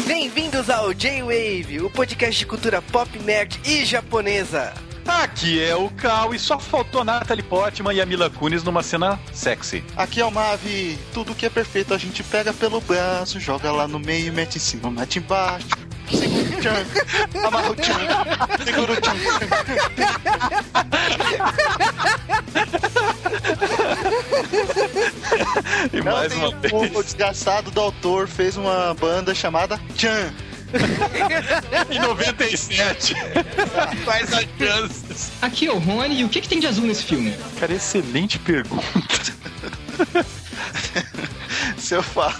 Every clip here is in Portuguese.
Bem-vindos ao J-Wave, o podcast de cultura pop, nerd e japonesa. Aqui é o Cal e só faltou a Natalie Portman e a Mila Kunis numa cena sexy. Aqui é o Mavi. Tudo que é perfeito a gente pega pelo braço, joga lá no meio, mete em cima, mete embaixo. Segura o tchan, amarra o tchan, segura o tchan. E Não mais uma um vez. pouco desgastado do autor fez uma banda chamada Tchan. Em 97. Quais as chances? Aqui é o Rony, e o que, que tem de azul nesse filme? Cara, excelente pergunta. Se eu falar,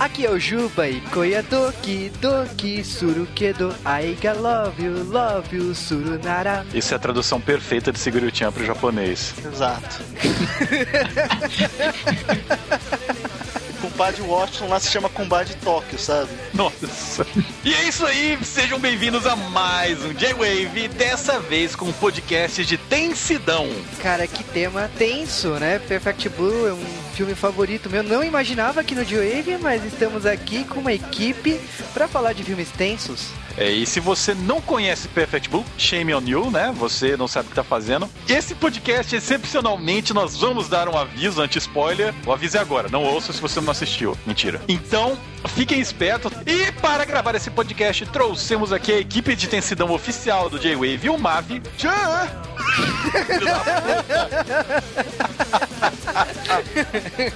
Aqui é o Juba e Koya Doki Doki Surukedo Aiga love you, love you, Surunara. Isso é a tradução perfeita de Siguru-chan pro japonês. exato. O compadre Watson lá se chama Compadre Tóquio, sabe? Nossa. E é isso aí, sejam bem-vindos a mais um J-Wave, dessa vez com um podcast de tensidão. Cara, que tema tenso, né? Perfect Blue é um filme favorito meu. Não imaginava aqui no J-Wave, mas estamos aqui com uma equipe pra falar de filmes tensos. É, e se você não conhece Perfect Blue, shame on you, né? Você não sabe o que tá fazendo. Esse podcast, excepcionalmente, nós vamos dar um aviso anti-spoiler. O aviso é agora, não ouça se você não assistiu. Mentira. Então, fiquem espertos. E para gravar esse podcast, trouxemos aqui a equipe de tensidão oficial do J-Wave, o Mavi. Tchan!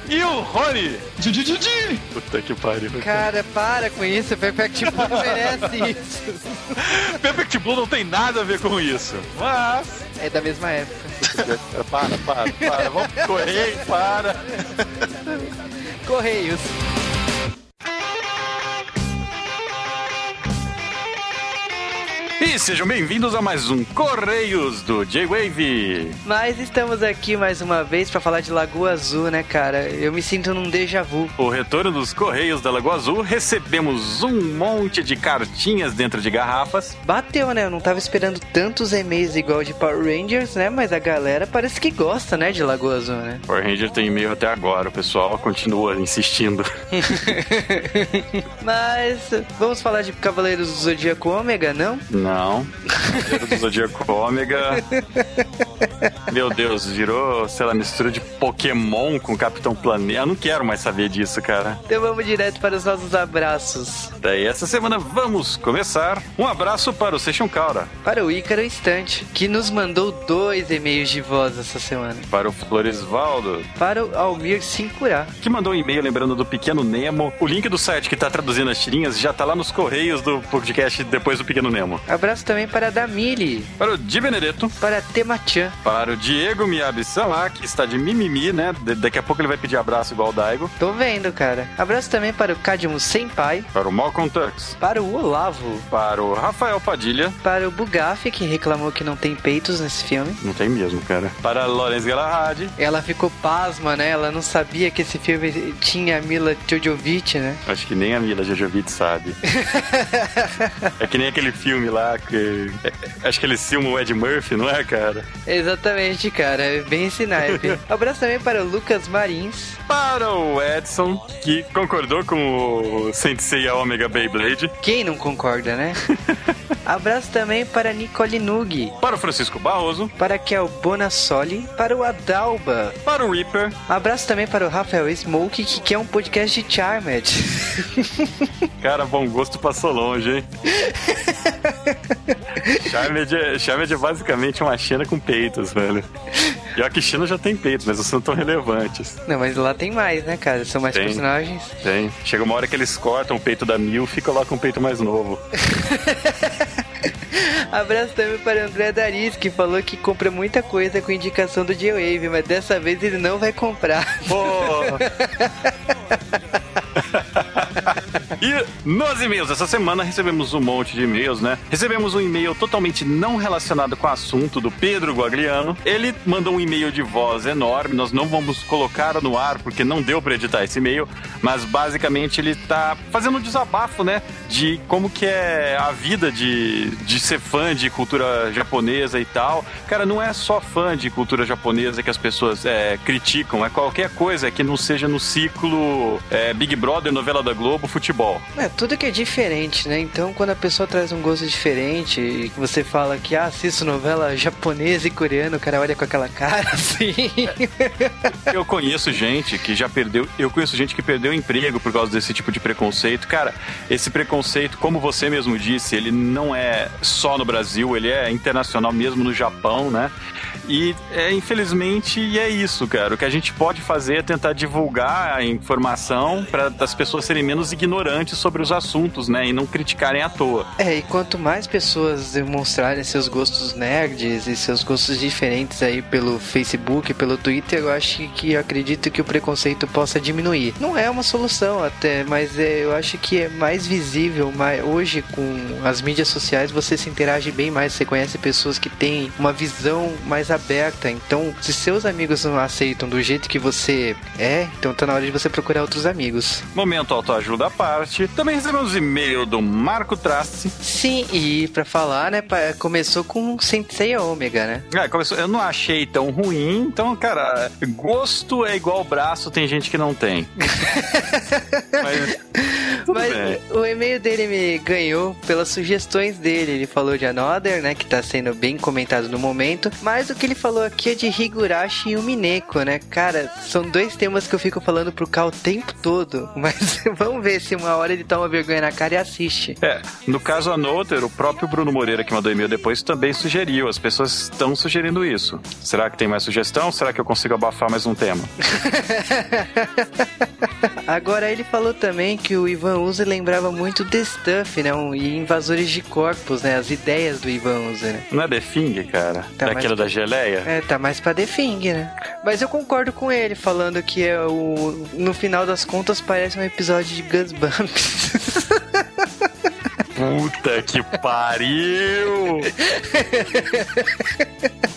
e o Rony. Didi! Puta que pariu. Cara, para com isso. Perfect Blue não merece isso. Perfect Blue não tem nada a ver com isso. Mas. É da mesma época. Para, para, para. Vamos correr, para. Correios. E sejam bem-vindos a mais um Correios do J-Wave. Mas estamos aqui mais uma vez pra falar de Lagoa Azul, né, cara? Eu me sinto num déjà vu. O retorno dos Correios da Lagoa Azul, recebemos um monte de cartinhas dentro de garrafas. Bateu, né? Eu não tava esperando tantos e-mails igual de Power Rangers, né? Mas a galera parece que gosta, né, de Lagoa Azul, né? Power Ranger tem e-mail até agora, o pessoal continua insistindo. Mas vamos falar de Cavaleiros do Zodíaco Ômega, não? Não. Cavaleiro do Zodíaco Ômega. Meu Deus, virou, sei lá, mistura de Pokémon com Capitão Planeta. Eu não quero mais saber disso, cara. Então vamos direto para os nossos abraços. Daí essa semana vamos começar. Um abraço para o Seixão Caura, Para o Ícaro Instante, que nos mandou dois e-mails de voz essa semana. para o Floresvaldo, Para o Almir Sincurá. que mandou um e-mail lembrando do Pequeno Nemo. O link do site que tá traduzindo as tirinhas já tá lá nos correios do podcast depois do Pequeno Nemo. Abraço também para a Damili, Para o Di Benedetto, para a Temachan, para o Diego Miyabi-sama, que está de mimimi, né? Da- daqui a pouco ele vai pedir abraço igual o Daigo. tô vendo, cara. Abraço também para o Cadmo Senpai, Para o Malcolm Tux, para o Olavo, para o Rafael Padilha. para o Bugaf, que reclamou que não tem peitos nesse filme. Não tem mesmo, cara. Para a Lorenz Galahad. Ela ficou pasma, né? Ela não sabia que esse filme tinha a Mila Jojovic, né? Acho que nem a Mila Jojovic sabe. é que nem aquele filme lá que. é- acho que eles filmam o Ed Murphy, não é, cara? Exatamente, cara. É bem esse naipe. Abraço também para o Lucas Marins, Para o Edson, que concordou com o Sensei a Omega Beyblade. Quem não concorda, né? Abraço também para Nicole Nug, Para o Francisco Barroso. para Kel Bonassoli, para o Adalba. Para o Reaper. Abraço também para o Rafael Smoke, que quer um podcast de Charmed. Cara, bom gosto passou longe, hein? Charmed é, Charmed é basicamente uma China com peitos, velho. Pior que China já tem peitos, mas não são tão relevantes. não, mas lá tem mais, né, cara? São mais Tem. personagens. Tem. Chega uma hora que eles cortam o peito da Mil e colocam um peito mais novo. Abraço também para o André Daris, que falou que compra muita coisa com indicação do J-Wave, mas dessa vez ele não vai comprar. Pô! E nos e-mails essa semana recebemos um monte de e-mails, né? Recebemos um e-mail totalmente não relacionado com o assunto do Pedro Guagliano. Ele mandou um e-mail de voz enorme, nós não vamos colocar no ar porque não deu para editar esse e-mail, mas basicamente ele tá fazendo um desabafo, né? De como que é a vida de, de ser fã de cultura japonesa e tal. Cara, não é só fã de cultura japonesa que as pessoas é, criticam, é qualquer coisa que não seja no ciclo é, Big Brother, novela da Globo, futebol. É, tudo que é diferente, né? Então, quando a pessoa traz um gosto diferente e você fala que ah, assisto novela japonesa e coreana, o cara olha com aquela cara assim. eu conheço gente que já perdeu, eu conheço gente que perdeu emprego por causa desse tipo de preconceito. Cara, esse preconceito, como você mesmo disse, ele não é só no Brasil, ele é internacional mesmo no Japão, né? E é, infelizmente é isso, cara. O que a gente pode fazer é tentar divulgar a informação para as pessoas serem menos ignorantes sobre os assuntos, né? E não criticarem à toa. É, e quanto mais pessoas demonstrarem seus gostos nerds e seus gostos diferentes aí pelo Facebook, pelo Twitter, eu acho que eu acredito que o preconceito possa diminuir. Não é uma solução até, mas é, eu acho que é mais visível, mais, hoje com as mídias sociais você se interage bem mais, você conhece pessoas que têm uma visão mais aberta. Então, se seus amigos não aceitam do jeito que você é, então tá na hora de você procurar outros amigos. Momento autoajuda à parte. Também recebemos e-mail do Marco Trace. Sim, e para falar, né, começou com Sensei Ômega, né? É, começou, eu não achei tão ruim, então, cara, gosto é igual braço, tem gente que não tem. Mas, Mas o e-mail dele me ganhou pelas sugestões dele. Ele falou de Another, né, que tá sendo bem comentado no momento, mas o que ele falou aqui é de Higurashi e o Mineko, né? Cara, são dois temas que eu fico falando pro Cal o tempo todo, mas vamos ver se uma hora ele toma vergonha na cara e assiste. É, no caso Anoter, o próprio Bruno Moreira que mandou e-mail depois também sugeriu, as pessoas estão sugerindo isso. Será que tem mais sugestão? Será que eu consigo abafar mais um tema? Agora ele falou também que o Ivan Uzi lembrava muito The Stuff, né? Um, e Invasores de Corpos, né? As ideias do Ivan Uzi, né? Não é The Thing, cara? Tá Daquela da geleia? Geleia? É, tá mais pra The Thing, né? Mas eu concordo com ele, falando que é o, no final das contas parece um episódio de Bumps. Puta que pariu!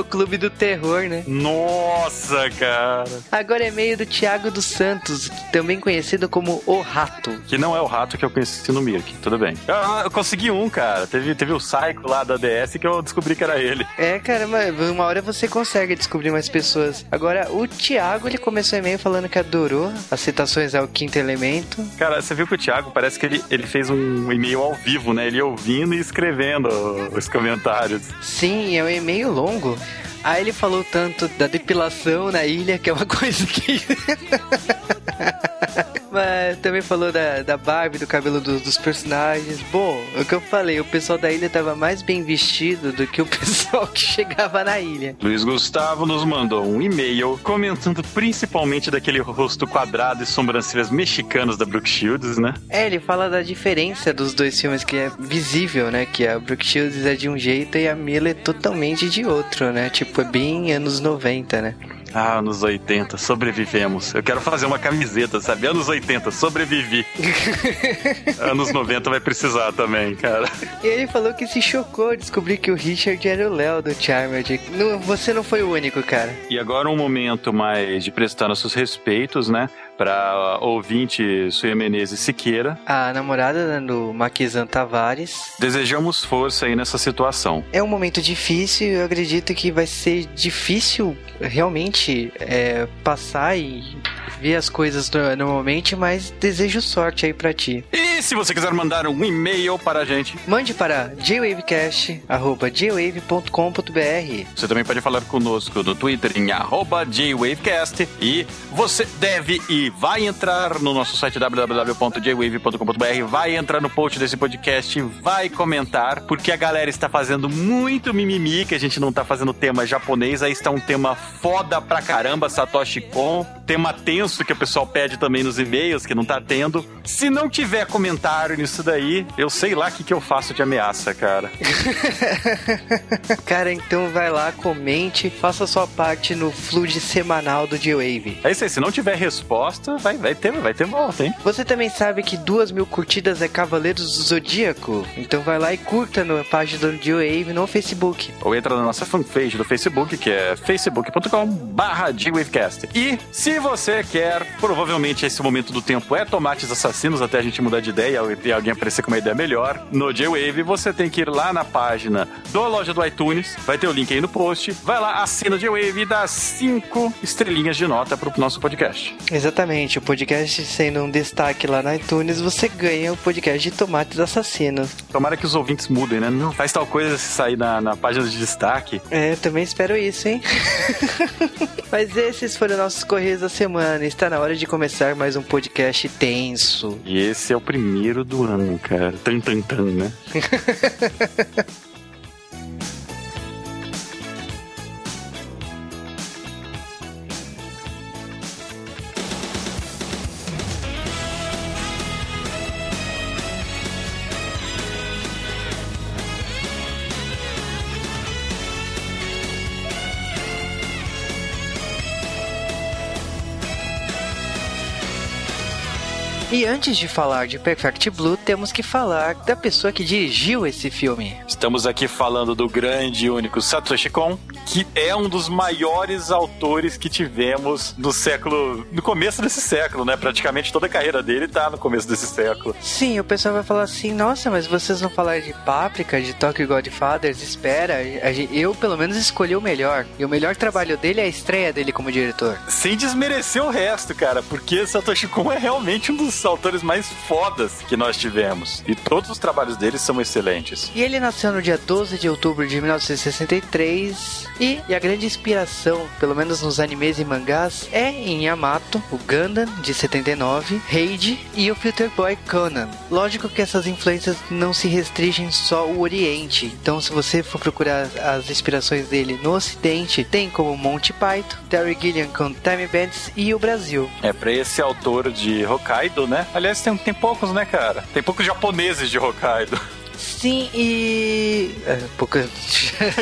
o clube do terror, né? Nossa, cara. Agora é meio do Thiago dos Santos, também conhecido como O Rato. Que não é o rato que eu conheci no Mirk, tudo bem. Eu, eu, consegui um, cara. Teve, teve o Psycho lá da DS que eu descobri que era ele. É, cara, mas uma hora você consegue descobrir mais pessoas. Agora, o Thiago, ele começou o e-mail falando que adorou as citações ao quinto elemento. Cara, você viu que o Thiago parece que ele, ele fez um e-mail ao vivo, né? Ele ouvindo e escrevendo os comentários. Sim, é um e-mail longo. Aí ele falou tanto da depilação na ilha, que é uma coisa que. Mas também falou da, da Barbie, do cabelo do, dos personagens. Bom, o que eu falei, o pessoal da ilha tava mais bem vestido do que o pessoal que chegava na ilha. Luiz Gustavo nos mandou um e-mail comentando principalmente daquele rosto quadrado e sobrancelhas mexicanas da Brooke Shields, né? É, ele fala da diferença dos dois filmes que é visível, né? Que a Brooke Shields é de um jeito e a Mila é totalmente de outro, né? Tipo, é bem anos 90, né? Ah, anos 80, sobrevivemos. Eu quero fazer uma camiseta, sabe? Anos 80, sobrevivi. anos 90 vai precisar também, cara. E ele falou que se chocou descobrir que o Richard era o Léo do Charmed. Não, você não foi o único, cara. E agora um momento mais de prestar nossos respeitos, né? Para ouvinte Suia Menezes Siqueira. A namorada né, do Maquizan Tavares. Desejamos força aí nessa situação. É um momento difícil, eu acredito que vai ser difícil realmente é, passar e ver as coisas normalmente, mas desejo sorte aí para ti. E se você quiser mandar um e-mail para a gente, mande para jwavecast@jwave.com.br. Você também pode falar conosco no Twitter em @jwavecast e você deve vai entrar no nosso site www.jwave.com.br, vai entrar no post desse podcast, vai comentar, porque a galera está fazendo muito mimimi que a gente não está fazendo tema japonês, aí está um tema foda pra caramba, Satoshi Kon tema tenso que o pessoal pede também nos e-mails, que não tá tendo. Se não tiver comentário nisso daí, eu sei lá o que, que eu faço de ameaça, cara. cara, então vai lá, comente, faça sua parte no flood semanal do G-Wave. É isso aí, se não tiver resposta, vai, vai ter, vai ter volta, hein? Você também sabe que duas mil curtidas é Cavaleiros do Zodíaco? Então vai lá e curta na página do G-Wave no Facebook. Ou entra na nossa fanpage do Facebook, que é facebook.com barra G-Wavecast. E se você quer, provavelmente esse momento do tempo é tomates assassinos, até a gente mudar de ideia e alguém aparecer com uma ideia melhor, no J-Wave você tem que ir lá na página da loja do iTunes, vai ter o link aí no post, vai lá, assina o J-Wave e dá cinco estrelinhas de nota pro nosso podcast. Exatamente, o podcast sendo um destaque lá no iTunes, você ganha o podcast de tomates assassinos. Tomara que os ouvintes mudem, né? Não faz tal coisa se sair na, na página de destaque. É, também espero isso, hein? Mas esses foram nossos Correios da Semana. Está na hora de começar mais um podcast tenso. E esse é o primeiro do ano, cara. Tan, tan, tan, né? E antes de falar de Perfect Blue, temos que falar da pessoa que dirigiu esse filme. Estamos aqui falando do grande e único Satoshi Kon, que é um dos maiores autores que tivemos no século. no começo desse século, né? Praticamente toda a carreira dele tá no começo desse século. Sim, o pessoal vai falar assim: nossa, mas vocês não falaram de Páprica, de Tokyo Godfathers? Espera, eu pelo menos escolhi o melhor. E o melhor trabalho dele é a estreia dele como diretor. Sem desmerecer o resto, cara, porque Satoshi Kon é realmente um dos autores mais fodas que nós tivemos. E todos os trabalhos dele são excelentes. E ele nasceu no dia 12 de outubro de 1963 e, e, a grande inspiração, pelo menos nos animes e mangás, é em Yamato, o Gundam de 79, Heidi e o Filter Boy Conan. Lógico que essas influências não se restringem só ao Oriente, então se você for procurar as inspirações dele no Ocidente, tem como Monty Python, Terry Gilliam com Time Bandits e o Brasil. É, para esse autor de Hokkaido, né? Aliás, tem, tem poucos, né, cara? Tem poucos japoneses de Hokkaido. Sim, e. É, pouca.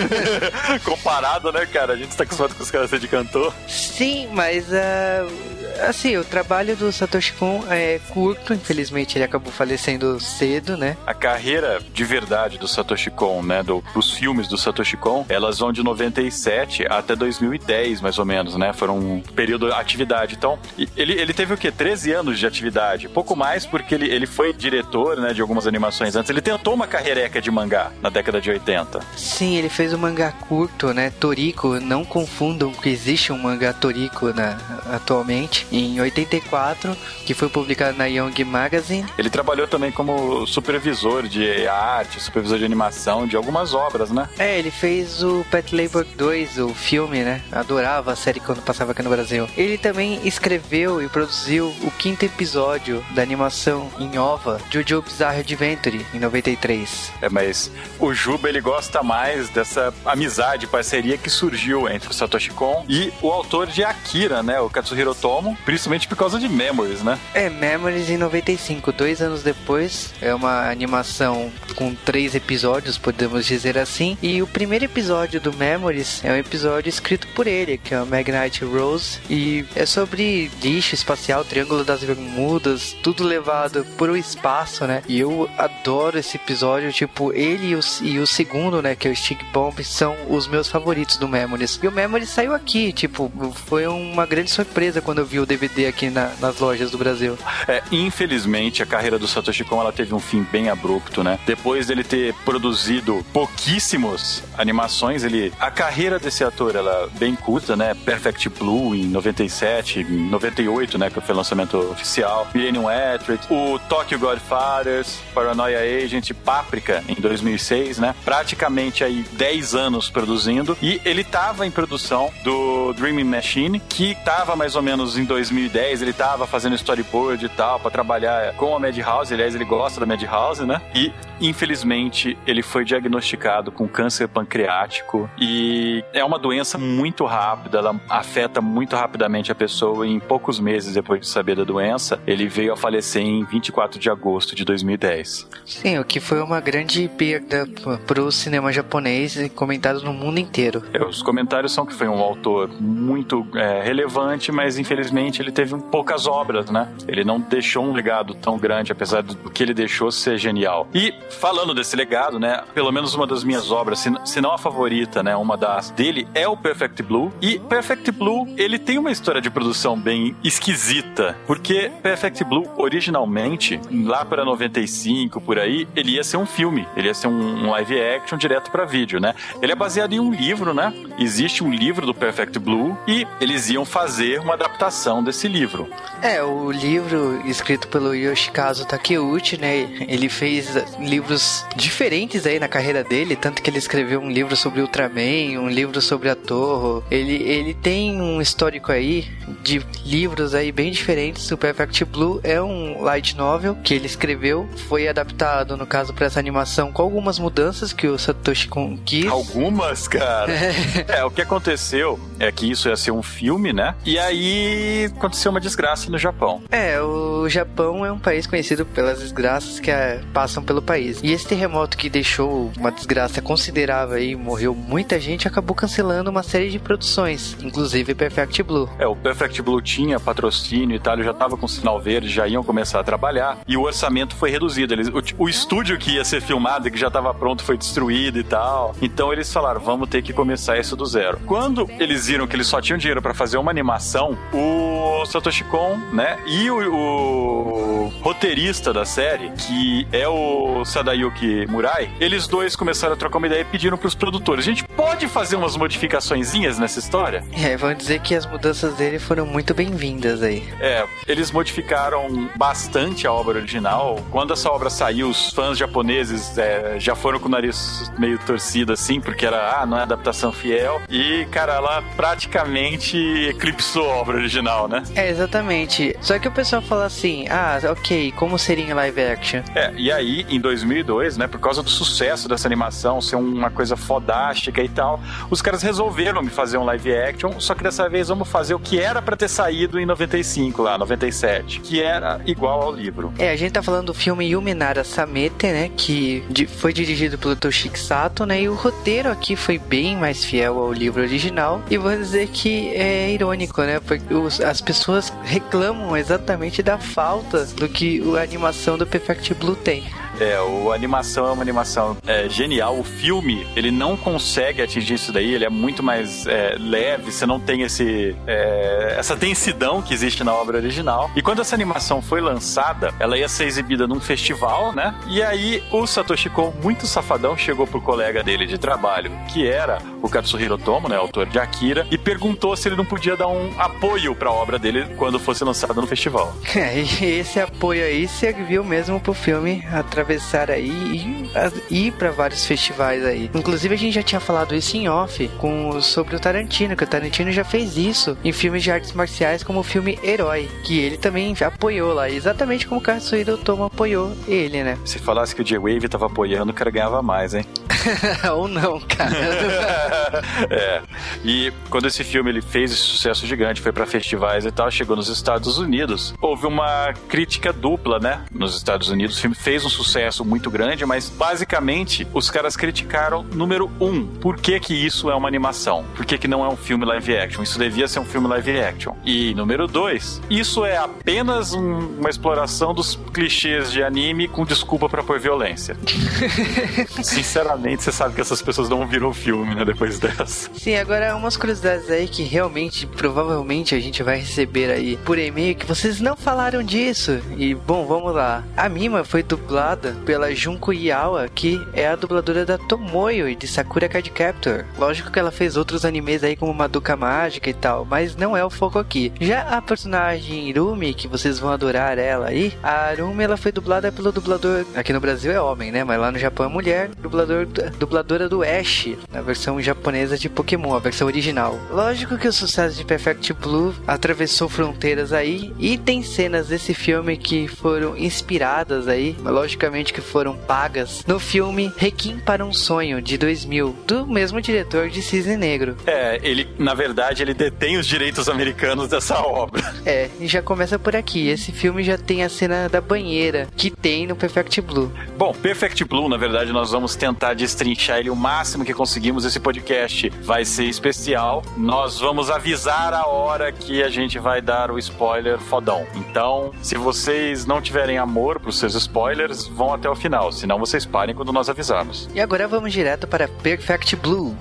Comparado, né, cara? A gente tá acostumado com os caras de cantor. Sim, mas. Uh, assim, o trabalho do Satoshi Kon é curto, infelizmente ele acabou falecendo cedo, né? A carreira de verdade do Satoshi Kon, né, do, dos filmes do Satoshi Kon, elas vão de 97 até 2010, mais ou menos, né? Foram um período de atividade. Então, ele, ele teve o quê? 13 anos de atividade. Pouco mais porque ele, ele foi diretor, né, de algumas animações antes. Ele tentou uma carreira de mangá na década de 80. Sim, ele fez um mangá curto, né? Toriko, não confundam que existe um mangá Toriko né, atualmente em 84, que foi publicado na Young Magazine. Ele trabalhou também como supervisor de arte, supervisor de animação de algumas obras, né? É, ele fez o Pet Labor 2, o filme, né? Adorava a série quando passava aqui no Brasil. Ele também escreveu e produziu o quinto episódio da animação em OVA, Jojo Bizarre Adventure, em 93. É, mas o Juba ele gosta mais dessa amizade, parceria que surgiu entre o Satoshi Kon e o autor de Akira, né? O Katsuhiro Tomo, principalmente por causa de Memories, né? É, Memories em 95, dois anos depois. É uma animação com três episódios, podemos dizer assim. E o primeiro episódio do Memories é um episódio escrito por ele, que é o Magnite Rose. E é sobre lixo espacial, Triângulo das Bermudas, tudo levado por o espaço, né? E eu adoro esse episódio, tipo, ele e o, e o segundo, né, que é o Stick Bomb, são os meus favoritos do Memories. E o Memories saiu aqui, tipo, foi uma grande surpresa quando eu vi o DVD aqui na, nas lojas do Brasil. É, infelizmente, a carreira do Satoshi Kon ela teve um fim bem abrupto, né? Depois dele ter produzido pouquíssimos animações, ele a carreira desse ator ela é bem curta, né? Perfect Blue em 97, em 98, né, que foi o lançamento oficial. Millennium Electric, o Tokyo Godfathers, Paranoia Agent, Páprica em 2006, né? Praticamente aí 10 anos produzindo e ele tava em produção do Dreaming Machine, que tava mais ou menos em 2010 ele tava fazendo storyboard e tal para trabalhar com a Madhouse. Aliás, ele gosta da Madhouse, né? E infelizmente ele foi diagnosticado com câncer pancreático e é uma doença muito rápida, ela afeta muito rapidamente a pessoa. E em poucos meses depois de saber da doença, ele veio a falecer em 24 de agosto de 2010. Sim, o que foi uma grande perda para o cinema japonês e comentado no mundo inteiro. É, os comentários são que foi um autor muito é, relevante, mas infelizmente ele teve poucas obras, né? Ele não deixou um legado tão grande, apesar do que ele deixou ser genial. E falando desse legado, né? Pelo menos uma das minhas obras, se, não a favorita, né? Uma das dele é o Perfect Blue. E Perfect Blue, ele tem uma história de produção bem esquisita, porque Perfect Blue, originalmente, lá para 95, por aí, ele ia ser um filme, ele ia ser um, um live action direto para vídeo, né? Ele é baseado em um livro, né? Existe um livro do Perfect Blue e eles iam fazer uma adaptação desse livro. É, o livro escrito pelo Yoshikazu Takeuchi, né? Ele fez livros diferentes aí na carreira dele, tanto que ele escreveu um livro sobre Ultraman, um livro sobre a Torre. Ele, ele tem um histórico aí de livros aí bem diferentes. O Perfect Blue é um light novel que ele escreveu, foi adaptado no caso para essa animação com algumas mudanças que o Satoshi Kon quis. Algumas, cara. é, o que aconteceu é que isso ia ser um filme, né? E aí aconteceu uma desgraça no Japão. É, o Japão é um país conhecido pelas desgraças que é, passam pelo país. E esse terremoto que deixou uma desgraça considerável e morreu muita gente, acabou cancelando uma série de produções, inclusive Perfect Blue. É, o Perfect Blue tinha patrocínio e tal, já tava com sinal verde, já iam começar a trabalhar, e o orçamento foi reduzido. Eles, o, o estúdio que ia ser filmado, que já estava pronto, foi destruído e tal. Então eles falaram, vamos ter que começar isso do zero. Quando eles viram que eles só tinham dinheiro para fazer uma animação, o Satoshi Kon, né, e o, o roteirista da série, que é o Sadayuki Murai, eles dois começaram a trocar uma ideia e pediram pros produtores: a gente pode fazer umas modificaçõezinhas nessa história? É, vamos dizer que as mudanças dele foram muito bem-vindas aí. É, eles modificaram bastante a obra original. Quando essa obra saiu, os fãs japoneses é, já foram com o nariz meio torcido assim, porque era, ah, não é adaptação fiel. E, cara, ela praticamente eclipsou a obra original, né? É, exatamente. Só que o pessoal fala assim: ah, ok, como seria em live action? É, e aí, em 2002, né, por causa do sucesso dessa animação, ser uma coisa fodástica e tal, os caras resolveram me fazer um live action, só que dessa vez vamos fazer o que era para ter saído em 95 lá, 97, que era igual ao livro. É, a gente tá falando do filme Yuminara Samete, né, que foi dirigido pelo Toshiki Sato, né, e o roteiro aqui foi bem mais fiel ao livro original, e vou dizer que é irônico, né, porque os, as pessoas reclamam exatamente da falta do que a animação do Perfect Blue tem. É, a animação é uma animação é, genial. O filme, ele não consegue atingir isso daí, ele é muito mais é, leve, você não tem esse, é, essa densidão que existe na obra original. E quando essa animação foi lançada, ela ia ser exibida num festival, né? E aí o Satoshi Kon, muito safadão, chegou pro colega dele de trabalho, que era o Katsuhiro Tomo, né, autor de Akira, e perguntou se ele não podia dar um apoio para a obra dele quando fosse lançada no festival. É, e esse apoio aí serviu mesmo pro filme atravessar aí e ir para vários festivais aí. Inclusive a gente já tinha falado isso em off com sobre o Tarantino, que o Tarantino já fez isso em filmes de artes marciais como o filme Herói, que ele também apoiou lá, exatamente como o Katsuhiro Tomo apoiou ele, né? Se falasse que o J-Wave tava apoiando, o cara ganhava mais, hein? Ou não, cara. é. E quando esse filme ele fez esse sucesso gigante, foi para festivais e tal, chegou nos Estados Unidos, houve uma crítica dupla, né? Nos Estados Unidos, o filme fez um sucesso muito grande, mas basicamente os caras criticaram número um, por que que isso é uma animação? Por que que não é um filme live action? Isso devia ser um filme live action. E número dois, isso é apenas um, uma exploração dos clichês de anime com desculpa para pôr violência. Sinceramente, você sabe que essas pessoas não viram o filme, né? Depois dessa. Sim, agora umas curiosidades aí que realmente, provavelmente a gente vai receber aí por e-mail que vocês não falaram disso. E bom, vamos lá. A Mima foi dublada pela Junko Iawa, que é a dubladora da Tomoyo e de Sakura Card Captor. Lógico que ela fez outros animes aí como Madoka Mágica e tal, mas não é o foco aqui. Já a personagem Irumi, que vocês vão adorar ela aí, a Irumi ela foi dublada pelo dublador, aqui no Brasil é homem, né? Mas lá no Japão é mulher, dublador dubladora do Ash, na versão japonesa de Pokémon, a versão original. Lógico que o sucesso de Perfect Blue atravessou fronteiras aí e tem cenas desse filme que foram inspiradas aí, logicamente que foram pagas, no filme Requiem para um Sonho de 2000, do mesmo diretor de Cisne Negro. É, ele, na verdade, ele detém os direitos americanos dessa obra. É, e já começa por aqui. Esse filme já tem a cena da banheira que tem no Perfect Blue. Bom, Perfect Blue, na verdade, nós vamos tentar destrinchar ele o máximo que conseguimos. Esse podcast vai ser especial. Nós vamos avisar a hora que a gente vai dar o spoiler fodão. Então, se vocês não tiverem amor pros seus spoilers, vão até o final. Senão vocês parem quando nós avisarmos. E agora vamos direto para Perfect Blue.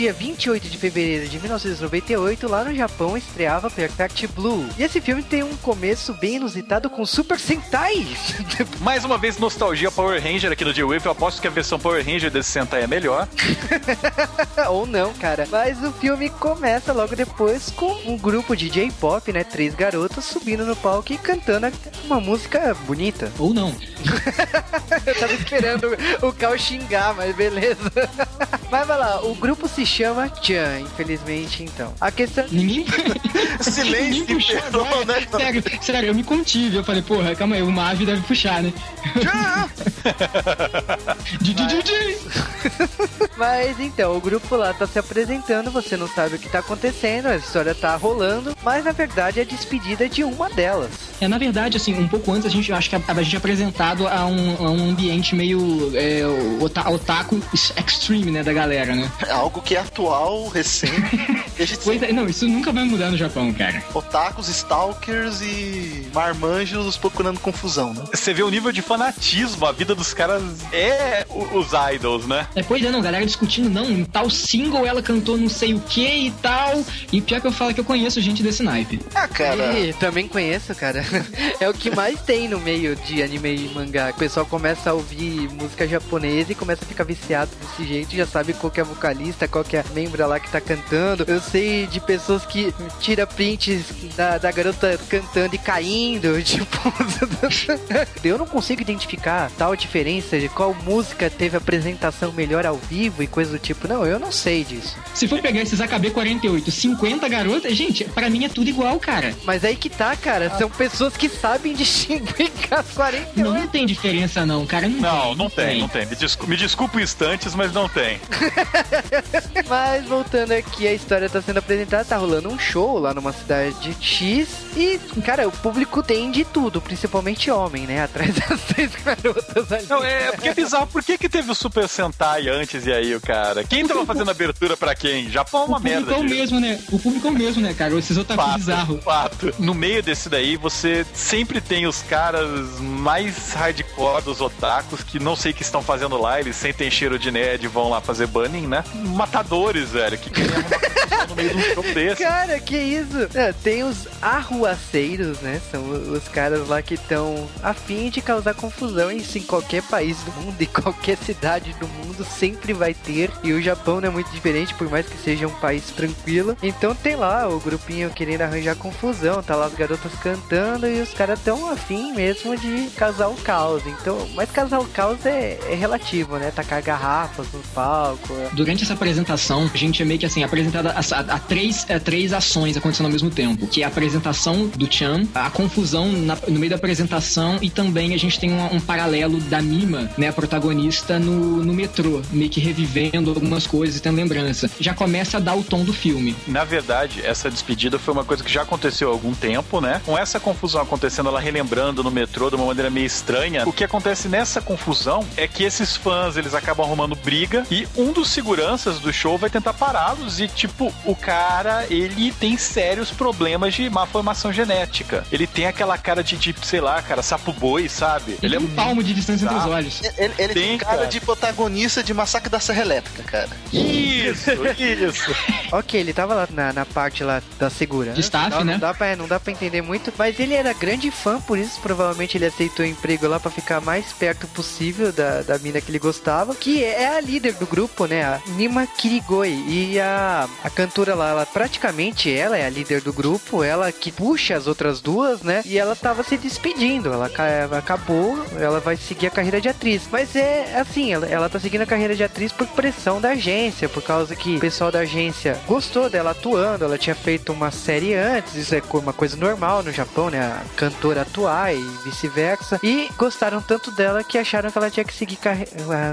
Dia 28 de fevereiro de 1998, lá no Japão, estreava Perfect Blue. E esse filme tem um começo bem inusitado com Super Sentai. Mais uma vez, nostalgia Power Ranger aqui no G-Wave. Eu aposto que a versão Power Ranger desse Sentai é melhor. Ou não, cara. Mas o filme começa logo depois com um grupo de J-pop, né? Três garotas subindo no palco e cantando uma música bonita. Ou não. Eu tava esperando o Cal xingar, mas beleza. Mas vai lá, o grupo se chama Chan, infelizmente, então. A questão. Ninguém. Silêncio Ninguém puxou né? Sério, sério, eu me contive. Eu falei, porra, calma aí, o Mavi deve puxar, né? Di, di. Mas então, o grupo lá tá se apresentando, você não sabe o que tá acontecendo, a história tá rolando, mas na verdade é a despedida de uma delas. É, na verdade, assim, um pouco antes a gente acho que a, a gente é apresentado a um, a um ambiente meio é, ota- otaku extreme, né, da galera, né? É algo que é atual, recente. Pois é, não, isso nunca vai mudar no Japão, cara. otakus, stalkers e marmanjos procurando confusão, né? Você vê o nível de fanatismo, a vida dos caras é os idols, né? É, pois é, não, galera discutindo, não, em tal single ela cantou não sei o que e tal. E pior que eu falo que eu conheço gente desse naipe. Ah, cara. E também conheço, cara. É o que mais tem no meio de anime e mangá. O pessoal começa a ouvir música japonesa e começa a ficar viciado desse jeito, já sabe qual que é a vocalista, qual que é a membra lá que tá cantando. Eu sei de pessoas que tira prints da, da garota cantando e caindo, tipo. eu não consigo identificar tal diferença de qual música teve apresentação melhor ao vivo e coisa do tipo. Não, eu não sei disso. Se for pegar esses AKB 48, 50 garotas, gente, pra mim é tudo igual, cara. Mas aí que tá, cara. São pessoas que sabem distinguir as 48. Não, não tem diferença não, cara. Não, Não, tem, não tem, não tem. Me, descu me desculpa instantes, mas não tem. Mas voltando aqui, a história tá sendo apresentada, tá rolando um show lá numa cidade X e, cara, o público tem de tudo, principalmente homem, né? Atrás das três garotas ali. Não, é porque é bizarro. Por que, que teve o Super Sentai antes e aí, o cara? Quem tava fazendo abertura pra quem? Japão é uma O público merda. é o disso. mesmo, né? O público é o mesmo, né, cara? Esses otaku Fato, bizarros. fato. No meio desse daí, você sempre tem os caras mais hardcore dos otakus que não sei o que estão fazendo lá, eles sentem cheiro de nerd e vão lá fazer banning, né? Matadores, velho, que querem arrumar confusão no meio de um show desse. Cara, que isso? É, tem os arruaceiros, né? São os caras lá que estão afim de causar confusão. Isso em qualquer país do mundo, em qualquer cidade do mundo, sempre vai ter. E o Japão não é muito diferente, por mais que seja um país tranquilo. Então tem lá o grupinho querendo arranjar confusão. Tá lá as garotas cantando e os caras tão afim mesmo de causar o caos. Então, mas causar o caos é, é relativo, né? Tacar garrafas no palco. Durante essa apresentação, a gente é meio que assim, apresentada a, a- a três, a três ações acontecendo ao mesmo tempo. Que é a apresentação do Chan, a confusão na- no meio da apresentação e também a gente tem um, um paralelo da Mima, né, a protagonista, no, no metrô, meio que revivendo algumas coisas e tendo lembrança. Já começa a dar o tom do filme. Na verdade, essa despedida foi uma coisa que já aconteceu há algum tempo, né? Com essa confusão acontecendo, ela relembrando no metrô de uma maneira meio estranha. O que acontece nessa confusão é que esses fãs, eles acabam arrumando briga e um dos seguranças do show vai tentar pará-los e, tipo, o cara, ele tem sérios problemas de má formação genética. Ele tem aquela cara de, de sei lá, cara, sapo boi, sabe? Ele, ele é um palmo de distância entre os olhos. Ele, ele tem, tem cara, cara, de protagonista de Massacre da Serra Elétrica, cara. Isso, isso. ok, ele tava lá na, na parte lá da segura. De staff, não, né? Não dá, pra, não dá pra entender muito, mas ele era grande fã, por isso provavelmente ele aceitou o emprego lá pra ficar mais perto possível da, da mina que ele gostava, que é a líder do grupo, né? A Nima Kirigoi. E a, a cantora lá, ela praticamente ela é a líder do grupo, ela que puxa as outras duas, né? E ela tava se despedindo, ela, acabou, ela vai seguir a carreira de atriz. Mas é assim, ela, ela tá seguindo a carreira de atriz por pressão da agência, por causa que o pessoal da agência gostou dela atuando, ela tinha feito uma série antes, isso é uma coisa normal no Japão, né? A cantora atuar e vice-versa. E gostaram tanto dela que acharam que ela tinha que seguir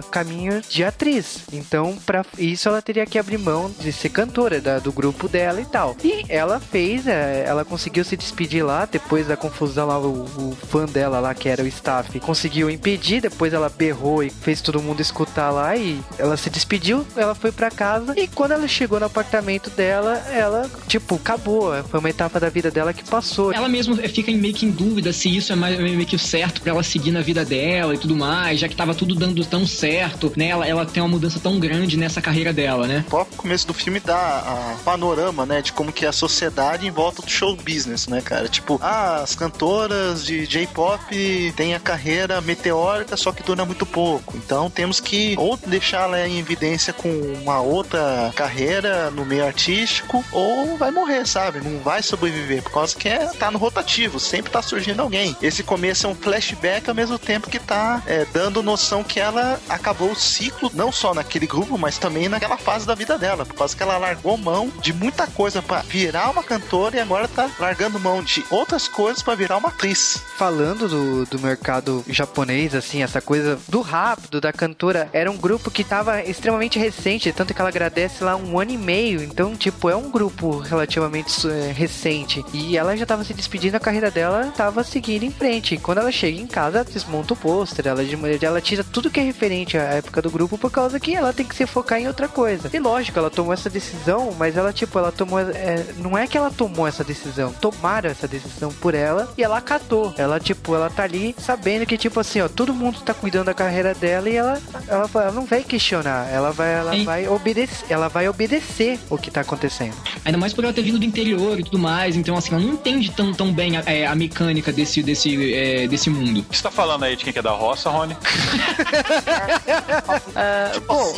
caminho de atriz. Então, para isso, ela teria que abrir mão de ser cantora da, do grupo dela e tal. E ela fez, é, ela conseguiu se despedir lá, depois da confusão lá, o, o fã dela lá, que era o staff, conseguiu impedir, depois ela berrou e fez todo mundo escutar lá e ela se despediu, ela foi para casa e quando ela chegou no apartamento dela, ela, tipo, acabou. Foi uma etapa da vida dela que passou. Ela mesmo fica meio que em dúvida se isso é meio que o certo para ela seguir na vida dela e tudo mais, já que tava tudo dando tão certo, né? Ela, ela tem uma mudança tão grande nessa carreira dela, né? O próprio começo do filme dá a panorama, né, de como que é a sociedade em volta do show business, né, cara? Tipo, ah, as cantoras de J-pop têm a carreira meteórica, só que dura muito pouco. Então temos que ou deixá-la em evidência com uma outra carreira no meio artístico, ou vai morrer, sabe? Não vai sobreviver, por causa que é, tá no rotativo, sempre tá surgindo alguém. Esse começo é um flashback ao mesmo tempo que tá é, dando noção que ela acabou o ciclo, não só naquele grupo, mas também naquela fase da vida dela, por causa que ela largou mão de muita coisa para virar uma cantora e agora tá largando mão de outras coisas para virar uma atriz. Falando do, do mercado japonês, assim, essa coisa do rápido, da cantora, era um grupo que tava extremamente recente, tanto que ela agradece lá um ano e meio, então, tipo, é um grupo relativamente é, recente. E ela já tava se despedindo, a carreira dela tava seguindo em frente. E quando ela chega em casa, desmonta o pôster, ela, ela tira tudo que é referente à época do grupo, por causa que ela tem que se focar em outra coisa. E lógico, ela tomou essa decisão, mas ela, tipo, ela tomou. É, não é que ela tomou essa decisão, tomaram essa decisão por ela e ela acatou. Ela, tipo, ela tá ali sabendo que, tipo assim, ó, todo mundo tá cuidando da carreira dela e ela, ela, ela não vai questionar, ela vai, ela vai obedecer, ela vai obedecer o que tá acontecendo. Ainda mais por ela ter vindo do interior e tudo mais, então assim, ela não entende tão, tão bem a, é, a mecânica desse, desse, é, desse mundo. Você tá falando aí de quem que é da roça, Rony? uh, bom.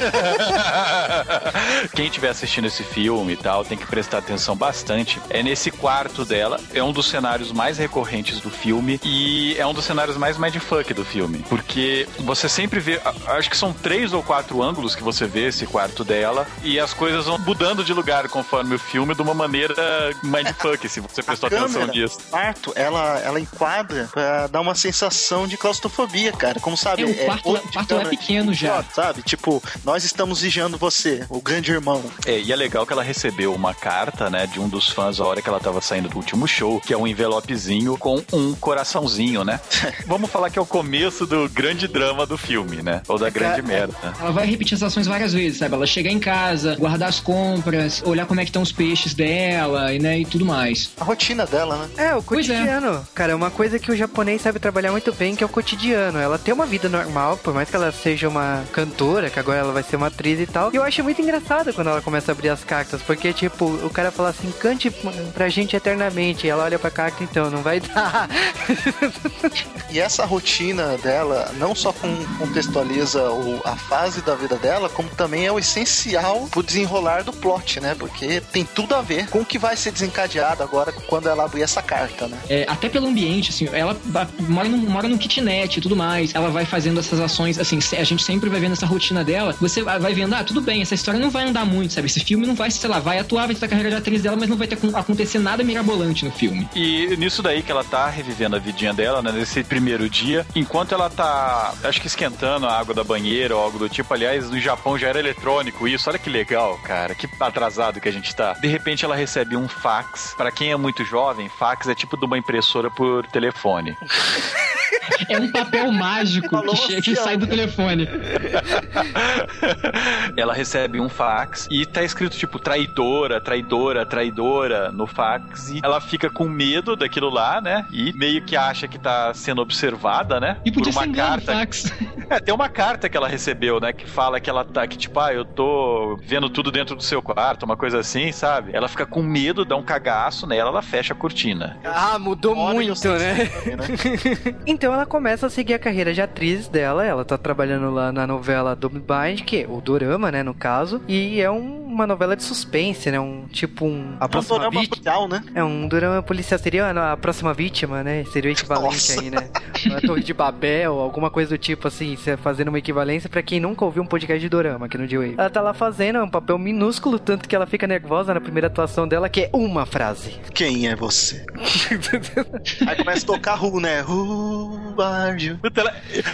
Quem estiver assistindo esse filme e tal, tem que prestar atenção bastante. É nesse quarto dela, é um dos cenários mais recorrentes do filme e é um dos cenários mais mindfuck do filme. Porque você sempre vê, acho que são três ou quatro ângulos que você vê esse quarto dela e as coisas vão mudando de lugar conforme o filme de uma maneira mindfuck, se você prestou a atenção nisso. O quarto, ela, ela enquadra pra dar uma sensação de claustrofobia, cara. Como sabe, é, o quarto, é, o quarto é pequeno já. Sabe? Tipo, nós estamos vigiando você, o grande irmão. É, e é legal que ela recebeu uma carta, né, de um dos fãs a hora que ela tava saindo do último show, que é um envelopezinho com um coraçãozinho, né? Vamos falar que é o começo do grande drama do filme, né? Ou da é, grande é, merda. Ela vai repetir as ações várias vezes, sabe? Ela chegar em casa, guardar as compras, olhar como é que estão os peixes dela e, né, e tudo mais. A rotina dela, né? É, o é. cotidiano. É. Cara, é uma coisa que o japonês sabe trabalhar muito bem, que é o cotidiano. Ela tem uma vida normal, por mais que ela seja uma cantora, que agora ela vai ser uma atriz e tal. E eu acho muito engraçado quando ela começa a abrir as cartas, porque, tipo, o cara fala assim, cante pra gente eternamente. E ela olha pra carta, então, não vai dar. e essa rotina dela não só contextualiza o, a fase da vida dela, como também é o essencial pro desenrolar do plot, né? Porque tem tudo a ver com o que vai ser desencadeado agora quando ela abrir essa carta, né? É, até pelo ambiente, assim, ela mora num, mora num kitnet e tudo mais, ela vai fazendo essas ações, assim, a gente sempre vai vendo essa rotina dela, você vai vendo, ah, tudo bem, essa história não vai andar muito, sabe? Esse filme não vai, sei lá, vai atuar, vai ter a carreira de atriz dela, mas não vai ter acontecer nada mirabolante no filme. E nisso daí que ela tá revivendo a vidinha dela, né, nesse primeiro dia, enquanto ela tá, acho que esquentando a água da banheira ou algo do tipo, aliás, no Japão já era eletrônico isso, olha que legal, cara, que atrasado que a gente tá. De repente ela recebe um fax, para quem é muito jovem, fax é tipo de uma impressora por telefone. É um papel mágico que, che- que sai do telefone. ela recebe um fax e tá escrito tipo traidora, traidora, traidora no fax e ela fica com medo daquilo lá, né? E meio que acha que tá sendo observada, né? E podia por uma ser carta. fax. É, tem uma carta que ela recebeu, né? Que fala que ela tá, que tipo, ah, eu tô vendo tudo dentro do seu quarto, uma coisa assim, sabe? Ela fica com medo, dá um cagaço nela, ela fecha a cortina. Ah, mudou Olha, muito, né? também, né? Então ela começa a seguir a carreira de atriz dela. Ela tá trabalhando lá na novela Double Bind, que é o Dorama, né, no caso. E é um- uma novela de suspense, né? Um tipo um. A É um próxima dorama vítima. policial, né? É um Dorama policial. Seria a próxima vítima, né? Seria o equivalente Nossa. aí, né? A Torre de Babel, alguma coisa do tipo assim, fazendo uma equivalência pra quem nunca ouviu um podcast de Dorama aqui no D-Wave. Ela tá lá fazendo, é um papel minúsculo, tanto que ela fica nervosa na primeira atuação dela, que é uma frase. Quem é você? Aí começa a tocar Who, né? Who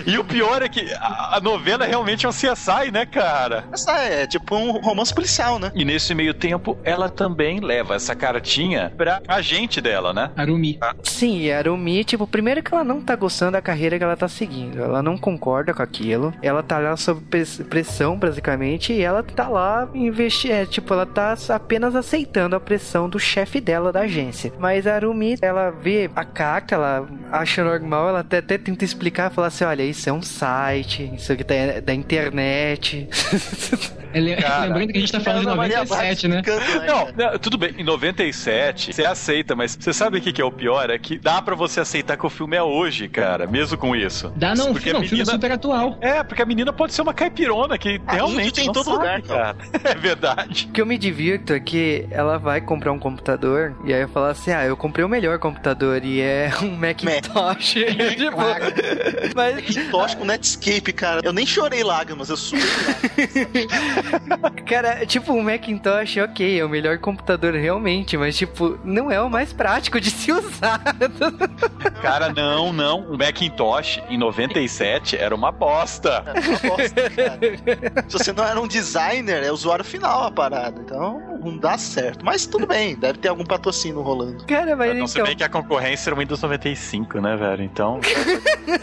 E o pior é que a novela realmente é um CSI, né, cara? Essa é tipo um romance policial, né? E nesse meio tempo, ela também leva essa cartinha pra agente dela, né? Arumi. Sim, e a Arumi, tipo, primeiro que ela não tá gostando da carreira que ela tá seguindo. Ela não concorda com aquilo. Ela tá lá sob press- pressão, basicamente, e ela tá lá investindo. É, tipo, ela tá apenas aceitando a pressão do chefe dela da agência. Mas a Arumi, ela vê a carta, ela acha normal, ela até, até tenta explicar, falar assim: olha, isso é um site, isso aqui tá é da internet. Cara, Lembrando que a gente tá falando de Ana Maria 97, né? Braga explicando, Não, não, tudo bem, em 97 você aceita, mas você sabe o que, que é o pior? É que dá pra você aceitar que o filme é hoje, cara, mesmo com isso. Dá não, Porque não, a o filme é menina- super atual. É, porque a menina pode ser uma caipirona que Ah, realmente tem em todo sabe, lugar, cara. É verdade. O que eu me divirto é que ela vai comprar um computador e aí eu falo assim: ah, eu comprei o melhor computador e é um Macintosh. tipo, mas, Tóxico Netscape, cara. Eu nem chorei lágrimas, eu suei lágrimas. cara, tipo, um Macintosh, ok, é o melhor computador realmente, mas, tipo, não é o mais prático de se usar. Cara, não, não. O Macintosh em 97 era uma bosta. É uma bosta, cara. Se você não era um designer, é usuário final a parada. Então não dá certo. Mas tudo bem, deve ter algum patrocínio rolando. Cara, mas Não se então. bem que a concorrência era o Windows 95, né, velho? Então.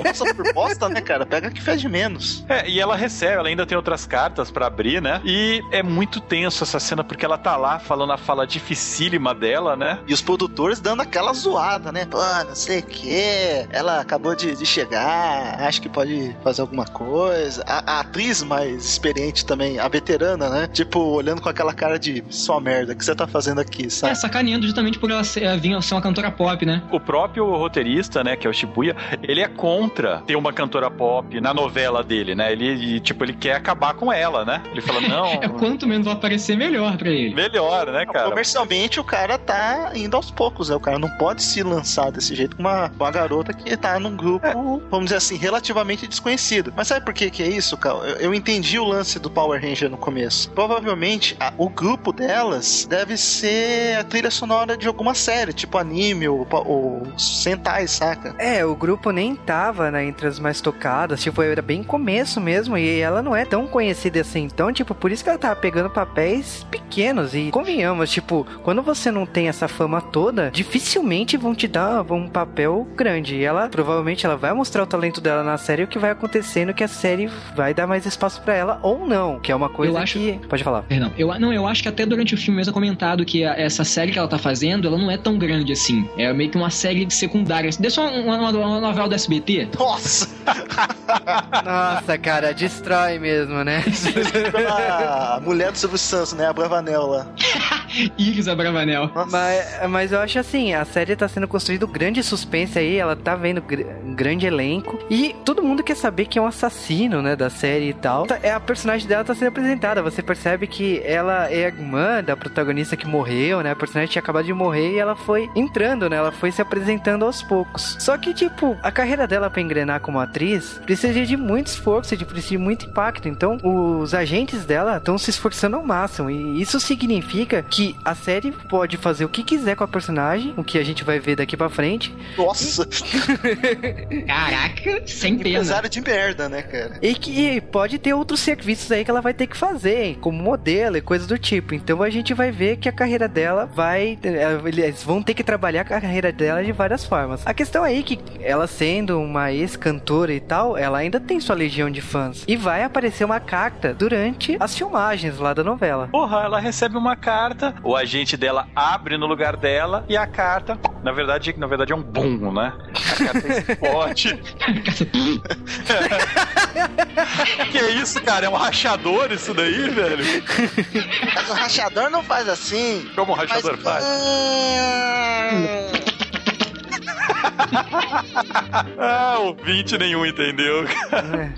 Passa por bosta, né, cara? Pega que fede menos. É, e ela recebe, ela ainda tem outras cartas pra abrir, né? E é muito tenso essa cena porque ela tá lá falando a fala dificílima dela, né? E os produtores dando aquela zoada, né? Pô, não sei o que. Ela acabou de, de chegar, acho que pode fazer alguma coisa. A, a atriz mais experiente também, a veterana, né? Tipo, olhando com aquela cara de sua merda, o que você tá fazendo aqui, É, sabe? sacaneando justamente por ela ser, vir ser uma cantora pop, né? O próprio roteirista, né, que é o Shibuya, ele é contra ter uma cantora pop na novela dele, né? Ele, e, tipo, ele quer acabar com ela, né? Ele fala, não, É quanto menos vai aparecer, melhor pra ele. melhor, né, cara? Comercialmente, o cara tá indo aos poucos, né? O cara não pode se lançar desse jeito com uma, com uma garota que tá num grupo, vamos dizer assim, relativamente desconhecido. Mas sabe por que que é isso, cara? Eu, eu entendi o lance do Power Ranger no começo. Provavelmente, a- o grupo delas deve ser a trilha sonora de alguma série, tipo anime ou, ou Sentai, saca? É, o grupo nem tava né, entre as mais tocadas, tipo, era bem começo mesmo, e ela não é tão conhecida assim, então, tipo, por isso que ela tava pegando papéis pequenos, e convenhamos, tipo, quando você não tem essa fama toda, dificilmente vão te dar um papel grande, e ela, provavelmente, ela vai mostrar o talento dela na série, e o que vai acontecendo que a série vai dar mais espaço pra ela, ou não, que é uma coisa Eu acho- que... Pode falar. Perdão. Eu, não, eu acho que até durante o filme mesmo é comentado que a- essa série que ela tá fazendo, ela não é tão grande assim. É meio que uma série secundária. Deixa uma, uma, uma novela do SBT. Nossa! Nossa, cara, destrói mesmo, né? a mulher do Silvio Santos, né? A Bravanel lá. Iris Abravanel. Nossa. Mas, mas eu acho assim, a série tá sendo construído grande suspense aí, ela tá vendo gr- um grande elenco e todo mundo quer saber quem é o assassino, né, da série e tal. Tá- É a personagem dela tá sendo apresentada, você percebe que ela é a irmã da protagonista que morreu, né? A personagem tinha acabado de morrer e ela foi entrando, né? Ela foi se apresentando aos poucos. Só que tipo, a carreira dela pra engrenar como atriz precisa de muito esforço, de precisa de muito impacto. Então, os agentes dela estão se esforçando ao máximo e isso significa que que a série pode fazer o que quiser com a personagem, o que a gente vai ver daqui pra frente. Nossa, Caraca, sem pena. empresário de merda, né, cara? E que pode ter outros serviços aí que ela vai ter que fazer, como modelo e coisas do tipo. Então a gente vai ver que a carreira dela vai. eh, Eles vão ter que trabalhar a carreira dela de várias formas. A questão aí é que ela sendo uma ex-cantora e tal, ela ainda tem sua legião de fãs. E vai aparecer uma carta durante as filmagens lá da novela. Porra, ela recebe uma carta, o agente dela abre no lugar dela e a carta, na verdade, na verdade é um bum, né? A carta explode. que isso, cara? É um rachador isso daí, velho? Mas o rachador não faz assim. Como o rachador faz? Ah, ouvinte nenhum entendeu.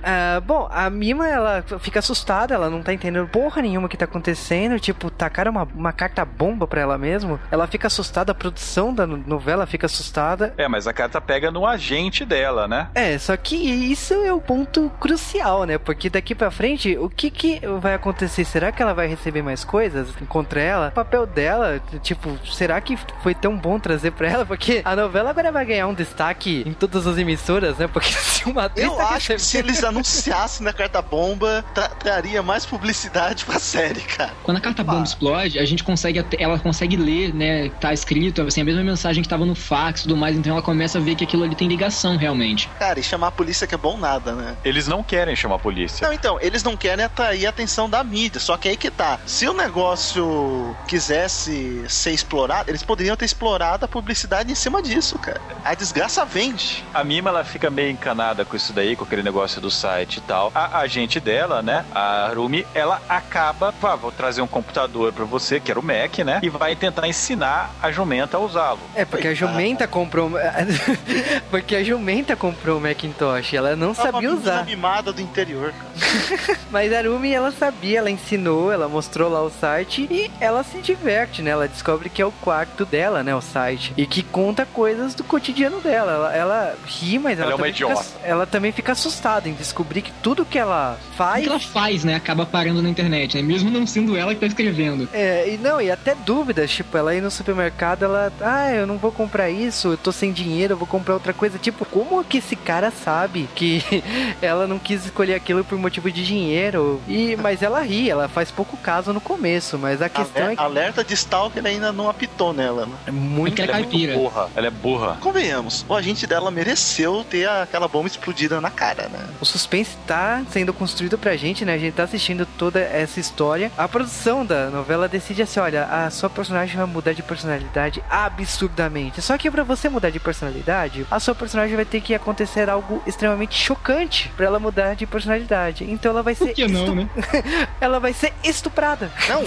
Ah, bom, a Mima, ela fica assustada, ela não tá entendendo porra nenhuma que tá acontecendo. Tipo, tacaram uma, uma carta bomba pra ela mesmo. Ela fica assustada, a produção da no- novela fica assustada. É, mas a carta pega no agente dela, né? É, só que isso é o ponto crucial, né? Porque daqui pra frente, o que que vai acontecer? Será que ela vai receber mais coisas contra ela? O papel dela, tipo, será que foi tão bom trazer pra ela? Porque a novela agora vai ganhar um destaque em todas as emissoras, né? Porque uma atriz Eu acho que se eles anunciassem na carta bomba, tra- traria mais publicidade pra série, cara. Quando a carta bomba explode, a gente consegue até- ela consegue ler, né? Tá escrito, assim, a mesma mensagem que tava no fax e tudo mais, então ela começa a ver que aquilo ali tem ligação realmente. Cara, e chamar a polícia que é bom nada, né? Eles não querem chamar a polícia. Não, então, eles não querem atrair a atenção da mídia, só que aí que tá. Se o negócio quisesse ser explorado, eles poderiam ter explorado a publicidade em cima disso, cara. A desgraça vende. A Mima, ela fica meio encanada com isso daí, com aquele negócio do site e tal. A agente dela, né, a Rumi, ela acaba, pá, vou trazer um computador pra você, que era o Mac, né, e vai tentar ensinar a jumenta a usá-lo. É, porque a jumenta comprou. porque a jumenta comprou o Macintosh. Ela não É uma sabia usar. mimada do interior, cara. Mas a Rumi, ela sabia, ela ensinou, ela mostrou lá o site e ela se diverte, né? Ela descobre que é o quarto dela, né? O site. E que conta coisas do cotidiano dela. Ela, ela ri, mas ela, Ela é uma também fica, idiota. Ela também fica assustada em descobrir que tudo que ela O faz. que ela faz, né? Acaba parando na internet, né? Mesmo não sendo ela que tá escrevendo. É, e não, e até dúvidas, tipo, ela ir no supermercado, ela, ah, eu não vou comprar isso, eu tô sem dinheiro, eu vou comprar outra coisa. Tipo, como que esse cara sabe que ela não quis escolher aquilo por motivo de dinheiro? E, mas ela ri, ela faz pouco caso no começo, mas a questão é que Alerta de Stalker ainda não apitou nela, né? é muito. Ela é é muito burra. Ela é burra. Convenhamos, o agente dela mereceu ter aquela bomba explodida na cara, né? O suspense tá sendo construído pra gente, né? A gente tá assistindo toda essa história. A produção da novela decide assim: olha, a sua personagem vai mudar de personalidade absurdamente. Só que pra você mudar de personalidade, a sua personagem vai ter que acontecer algo extremamente chocante pra ela mudar de personalidade. Então ela vai ser. Por que não, estu- né? ela vai ser estuprada. Não,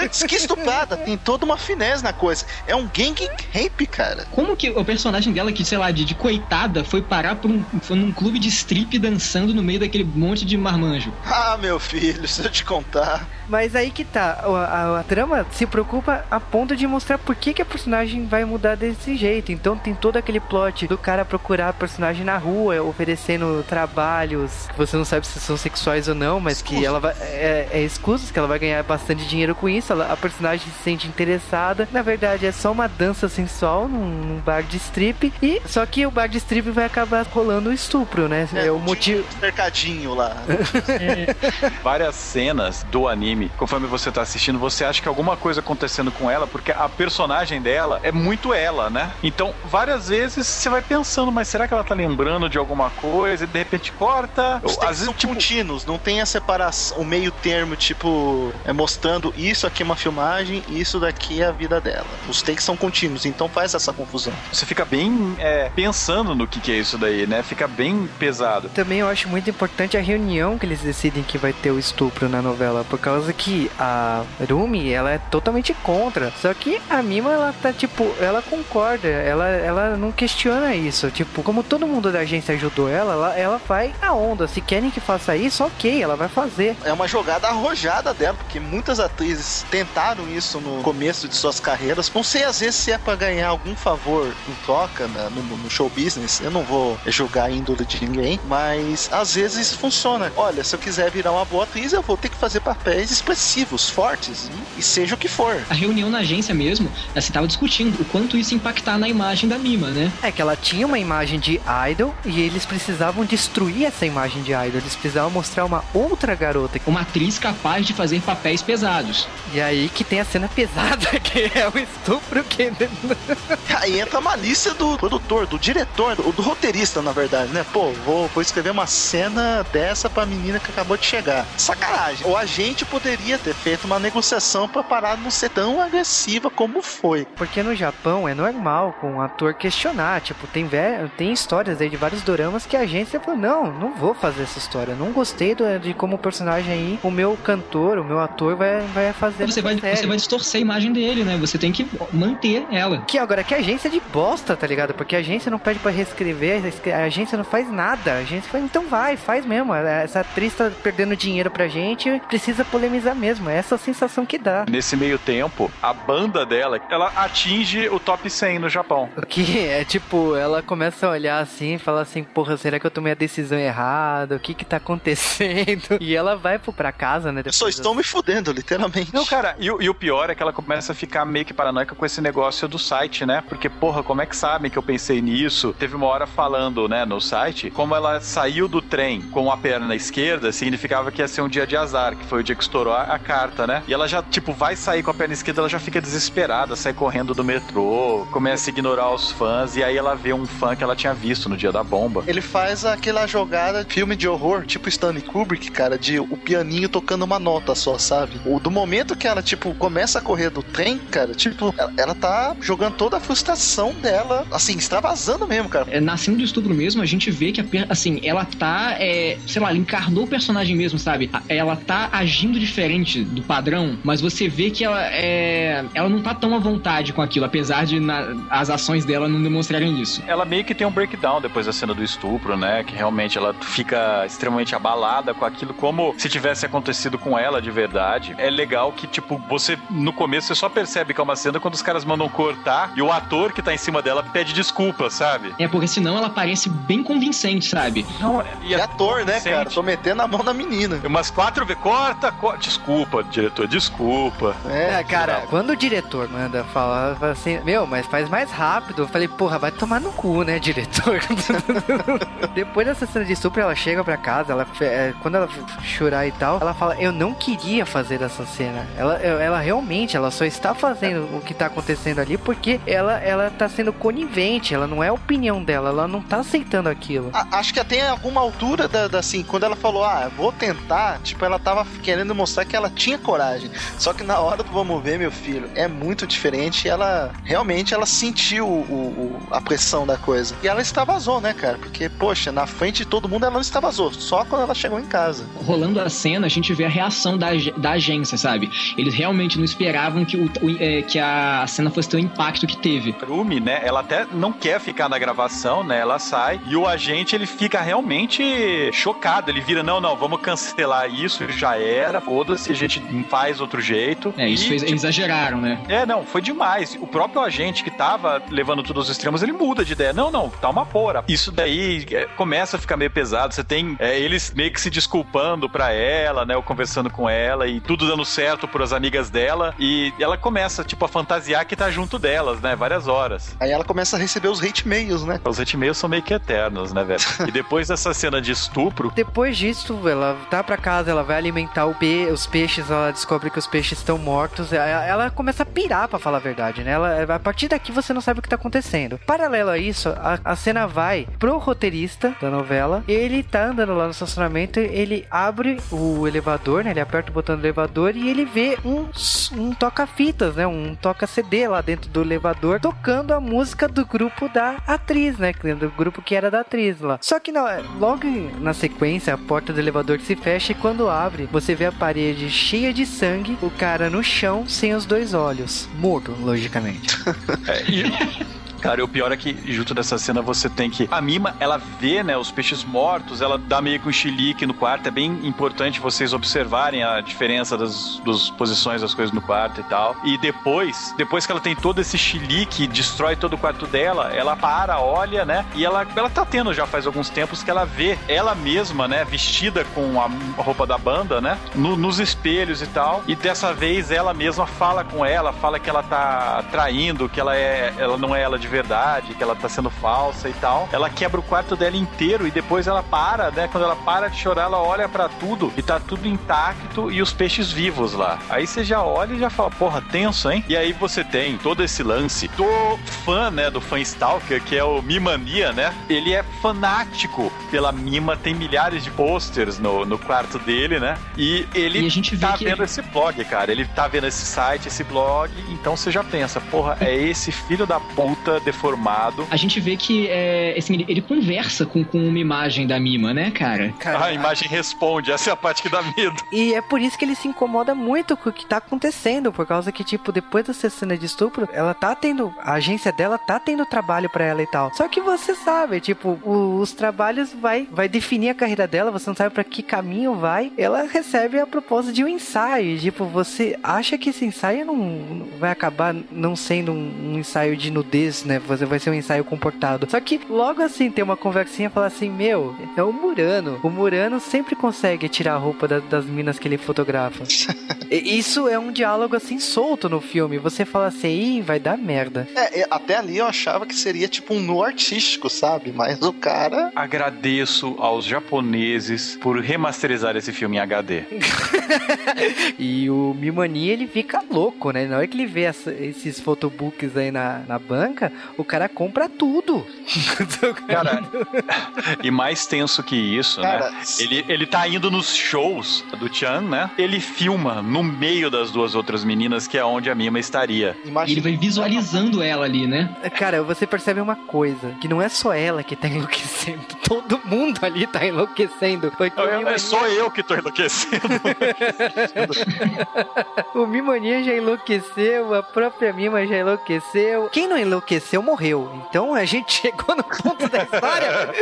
antes que estuprada, tem toda uma finesse na coisa. É um gang rape, cara. Como que o personagem dela, que, sei lá, de, de coitada, foi parar por um, foi num clube de strip dançando no meio daquele monte de marmanjo? Ah, meu filho, se eu te contar. Mas aí que tá, a, a- a trama se preocupa a ponto de mostrar por que, que a personagem vai mudar desse jeito. Então tem todo aquele plot do cara procurar a personagem na rua, oferecendo trabalhos que você não sabe se são sexuais ou não, mas que ela vai. É, é escusos, que ela vai ganhar bastante dinheiro com isso. ela- a personagem se sente interessada. Na verdade, é só uma dança sensual num, num bar de strip. E só que o bar de strip vai acabar rolando o estupro, né? É, o um motivo. Cercadinho lá. Várias cenas do anime, conforme você tá assistindo, você acha que alguma coisa acontecendo com ela, porque a personagem dela é muito ela, né? Então, várias vezes você vai pensando, mas será que ela tá lembrando de alguma coisa e de repente corta? Os Às vezes, são tipo, contínuos, não tem a separação, o meio termo, tipo, é mostrando isso aqui é uma filmagem e isso daqui é a vida dela. Os takes são contínuos, então faz essa confusão. você fica bem é, pensando no que, que é isso daí, né? Fica bem pesado. Também eu acho muito importante a reunião que eles decidem que vai ter o estupro na novela, por causa que a Rumi, ela é totalmente contra. Só que a Mima, ela tá tipo, ela concorda, ela, ela não questiona isso. Tipo, como todo mundo da agência ajudou ela, ela, ela vai a onda. Se querem que faça isso, ok, ela vai fazer. É uma jogada arrojada dela, porque muitas atrizes tentaram isso no começo de suas carreiras. Não sei às vezes se é pra ganhar algum favor em troca né, no, no show business. Eu não vou julgar a índole de ninguém, mas às vezes funciona. Olha, se eu quiser virar uma boa atriz, eu vou ter que fazer papéis expressivos, fortes, e seja o que for. A reunião na agência mesmo, você tava discutindo o quanto isso impactar na imagem da Mima, né? É que ela tinha uma imagem de idol e eles precisavam destruir essa imagem de idol. Eles precisavam mostrar uma outra garota. Uma atriz capaz de fazer papéis pesados. E aí que tem a cena pesada, que é o estupro que. Aí entra a malícia do produtor, do diretor, do, do roteirista, na verdade, né? Pô, vou, vou escrever uma cena dessa pra menina que acabou de chegar. Sacanagem. Ou a gente poderia ter feito uma negociação pra parar de não ser tão agressiva como foi. Porque no Japão é normal com um ator questionar. Tipo, tem, tem histórias aí de vários doramas que a agência falou: não, não vou fazer essa história. Não gostei do- de como o personagem aí, o meu cantor, o meu ator vai, vai fazer. Você essa vai, série. você vai distorcer a imagem dele, né? Você tem que manter ela. Que agora que agência é de bosta, tá ligado? Porque a agência não pede pra reescrever, a agência não faz nada. A agência fala, então vai, faz mesmo. Essa atriz tá perdendo dinheiro pra gente, precisa polemizar mesmo. É essa a sensação que dá. Nesse meio tempo, a banda dela, ela atinge o top 100 no Japão. Que é tipo, ela começa a olhar assim e fala assim, porra, será que eu tomei a decisão errada? O que que tá acontecendo? E ela vai pro- pra casa, né? Só estão me fudendo, literalmente. Não, cara, e, o- e o pior é que ela começa a ficar meio que paranoica com esse negócio do site, né? Porque, porra, como é que sabem que eu pensei nisso? Teve uma hora falando, né, no site, como ela saiu do trem com a perna esquerda, significava que ia ser um dia de azar, que foi o dia que estourou a, a carta, né? E ela já, tipo, vai sair com a perna esquerda, ela já fica desesperada, sai correndo do metrô, começa a ignorar os fãs, e aí ela vê um fã que ela tinha visto no dia da bomba. Ele faz aquela jogada de filme de horror, tipo Stanley Kubrick, cara, de o pianinho tocando uma nota só, sabe? O, do momento que ela, tipo, começa a correr do trem, cara, tipo, ela, ela tá jogando toda a frustração dela, assim, extravasando mesmo, cara. É, na cena do estupro mesmo, a gente vê que, a assim, ela tá, é, sei lá, ela encarnou o personagem mesmo, sabe? Ela tá agindo diferente do padrão, mas você vê que ela, é, ela não tá tão à vontade com aquilo, apesar de na- as ações dela não demonstrarem isso. Ela meio que tem um breakdown depois da cena do estupro, né? Que realmente ela fica extremamente abalada com aquilo, como se tivesse acontecido com ela de verdade. É legal que, tipo, você no começo você só percebe que é uma cena quando os caras mandam cortar e o ator que tá em cima dela pede desculpa, sabe? É, porque senão ela parece bem convincente, sabe? Não, E ator, né, cara? Tô metendo a mão na menina. Umas quatro vezes, corta, corta. Desculpa, diretor, desculpa. É, cara, quando o diretor manda falar, fala assim, meu, mas faz mais rápido. Eu falei, porra, vai tomar no cu, né, diretor? Depois dessa cena de estupro, ela chega pra casa, ela, é, quando ela chorar e tal, ela fala, eu não queria fazer essa cena. Ela, ela realmente, ela só está fazendo o que tá acontecendo ali porque ela, ela tá sendo conivente, ela não é a opinião dela, ela não tá aceitando aquilo. A- acho que até em alguma altura da, da- assim, quando ela falou, ah, vou tentar, tipo, ela tava querendo mostrar que ela tinha coragem. Só que na hora do vamos ver, meu filho, é muito diferente. Ela realmente ela sentiu o, o- a pressão da coisa. E ela extravasou, né, cara? Porque, poxa, na frente de todo mundo ela não extravasou, só quando ela chegou em casa. rolando a cena, a gente vê a reação da, da agência, sabe? Eles realmente não esperavam que, o, o- é, que a cena fosse ter o impacto que teve. Rumi, né? Ela até não quer ficar na gravação, né? Ela sai e o agente ele fica realmente chocado. Ele vira: não, não, vamos cancelar isso, já era, foda-se, a gente faz outro jeito. É, isso E, fez, tipo, eles exageraram, né? É, não, foi demais. O próprio agente que tava levando tudo aos extremos, ele muda de ideia. Não, não, tá uma porra. Isso daí é, começa a ficar meio pesado. Você tem é, eles meio que se desculpando pra ela, né? Ou conversando com ela e tudo dando certo pras amigas dela. E ela começa, tipo, a fantasiar que tá junto delas, né? Várias horas. Aí ela começa a receber os hate mails, né? Os hate-mails são meio que eternos, né, velho? e depois dessa cena de estupro, Depois disso, ela tá pra casa, ela vai alimentar o os peixes, ela descobre que os peixes estão mortos. Ela, ela começa a pirar, pra falar a verdade, né? Ela, a partir daqui você não sabe o que tá acontecendo. Paralelo a isso, a, a cena vai pro roteirista da novela. Ele tá andando lá no estacionamento, ele abre o elevador, né? Ele aperta o botão do elevador e ele vê um, um toca-fitas, né? Um toca-CD lá dentro do elevador, tocando a música do grupo da atriz, né? Do grupo que era da atriz lá. Só que não, logo na sequência, a porta do elevador se fecha e quando abre, você vê a parede cheia de sangue, o cara no chão sem os dois olhos. Morto, logicamente. É, e, Cara, e o pior é que junto dessa cena você tem que. A Mima, ela vê, né, os peixes mortos, ela dá meio que um chilique no quarto. É bem importante vocês observarem a diferença das, das posições das coisas no quarto e tal. E depois, depois que ela tem todo esse chilique, destrói todo o quarto dela, ela para, olha, né? E ela, ela tá tendo já faz alguns tempos que ela vê ela mesma, né, vestida com a roupa da banda, né? No, nos espelhos e tal. E dessa vez ela mesma fala com ela, fala que ela tá traindo, que ela é, ela não é ela de verdade, que ela tá sendo falsa e tal. Ela quebra o quarto dela inteiro e depois ela para, né? Quando ela para de chorar, ela olha para tudo e tá tudo intacto e os peixes vivos lá. Aí você já olha e já fala, porra, tenso, hein? E aí você tem todo esse lance do fã, né, do fã Stalker, que é o Mimania, né? Ele é fanático pela Mima, tem milhares de posters no, no quarto dele, né? E ele E tá vendo ele- esse blog, cara. Ele tá vendo esse site, esse blog, então você já pensa, porra, é esse filho da puta deformado. A gente vê que é, assim, ele, ele conversa com, com uma imagem da Mima, né, cara? Cara, A imagem responde, essa é a parte que dá medo. E é por isso que ele se incomoda muito com o que tá acontecendo, por causa que, tipo, depois dessa cena de estupro, ela tá tendo, a agência dela tá tendo trabalho pra ela e tal. Só que você sabe, tipo, o- os trabalhos vai, vai definir a carreira dela, você não sabe pra que caminho vai. Ela recebe a proposta de um ensaio, tipo, você acha que esse ensaio não, não vai acabar não sendo um, um ensaio de nudez, né? Você vai ser um ensaio comportado. Só que logo assim tem uma conversinha e fala assim: Meu, é o Murano. O Murano sempre consegue tirar a roupa da- das minas que ele fotografa. E Isso é um diálogo assim solto no filme. Você fala assim, Ih, vai dar merda. É, até ali eu achava que seria tipo um nu artístico, sabe? Mas o cara. Agradeço aos japoneses por remasterizar esse filme em HD. E o Mimani, ele fica louco, né? Na hora que ele vê essa- esses photobooks aí na, na banca, o cara compra tudo. Cara, e mais tenso que isso, Cara, né? Ele, ele tá indo nos shows do Chan, né? Ele filma no meio das duas outras meninas, que é onde a Mima estaria. E ele imagina. vai visualizando ela ali, né? Cara, você percebe uma coisa, que não é só ela que tá enlouquecendo, todo mundo ali tá enlouquecendo. Porque o É, é Mimania- só eu que tô enlouquecendo. O Mimoninha já enlouqueceu, a própria Mima já enlouqueceu. Quem não enlouqueceu morreu. Então a gente chegou no ponto da história.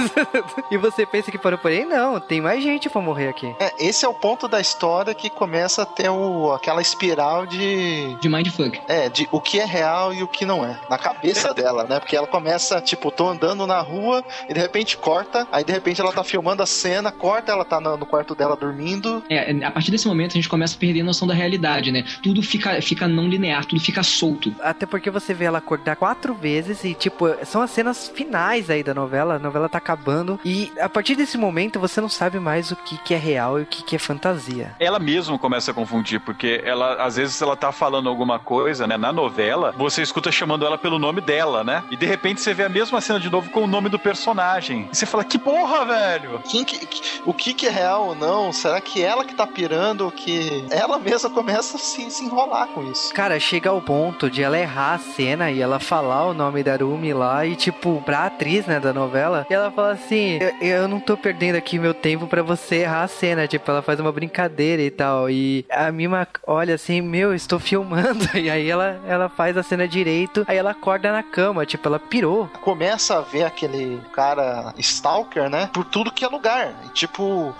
e você pensa que parou por aí? Não, tem mais gente pra morrer aqui. É, esse é o ponto da história que começa a ter o, aquela espiral de. De mindfuck. É, de o que é real e o que não é. Na cabeça dela, né? Porque ela começa, tipo, tô andando na rua e de repente corta, aí de repente ela tá filmando a cena, corta, ela tá no, no quarto dela dormindo. É, a partir desse momento a gente começa a perder a noção da realidade, né? Tudo fica, fica não linear, tudo fica solto. Até porque você vê ela acordar quatro vezes e, tipo, são as cenas finais aí da novela. A novela tá acabando. E a partir desse momento você não sabe mais o que, que é real e o que, que é fantasia. ela mesma começa a confundir, porque ela, às vezes, ela tá falando alguma coisa, né? Na novela, você escuta chamando ela pelo nome dela, né? E de repente você vê a mesma cena de novo com o nome do personagem. E você fala, que porra, velho! Quem que- que- o que, que é real ou não? Será que ela que tá pirando ou que ela mesma começa a se, se enrolar com isso? Cara, chega ao ponto de ela errar a cena e ela falar o nome da Rumi lá e, tipo, pra atriz, né, da novela, e ela fala assim: eu, eu não tô perdendo aqui meu tempo pra você errar a cena. Tipo, ela faz uma brincadeira e tal. E a Mima olha assim: Meu, estou filmando. E aí ela, ela faz a cena direito, aí ela acorda na cama, tipo, ela pirou. Começa a ver aquele cara stalker, né? Por tudo que é lugar. E, tipo,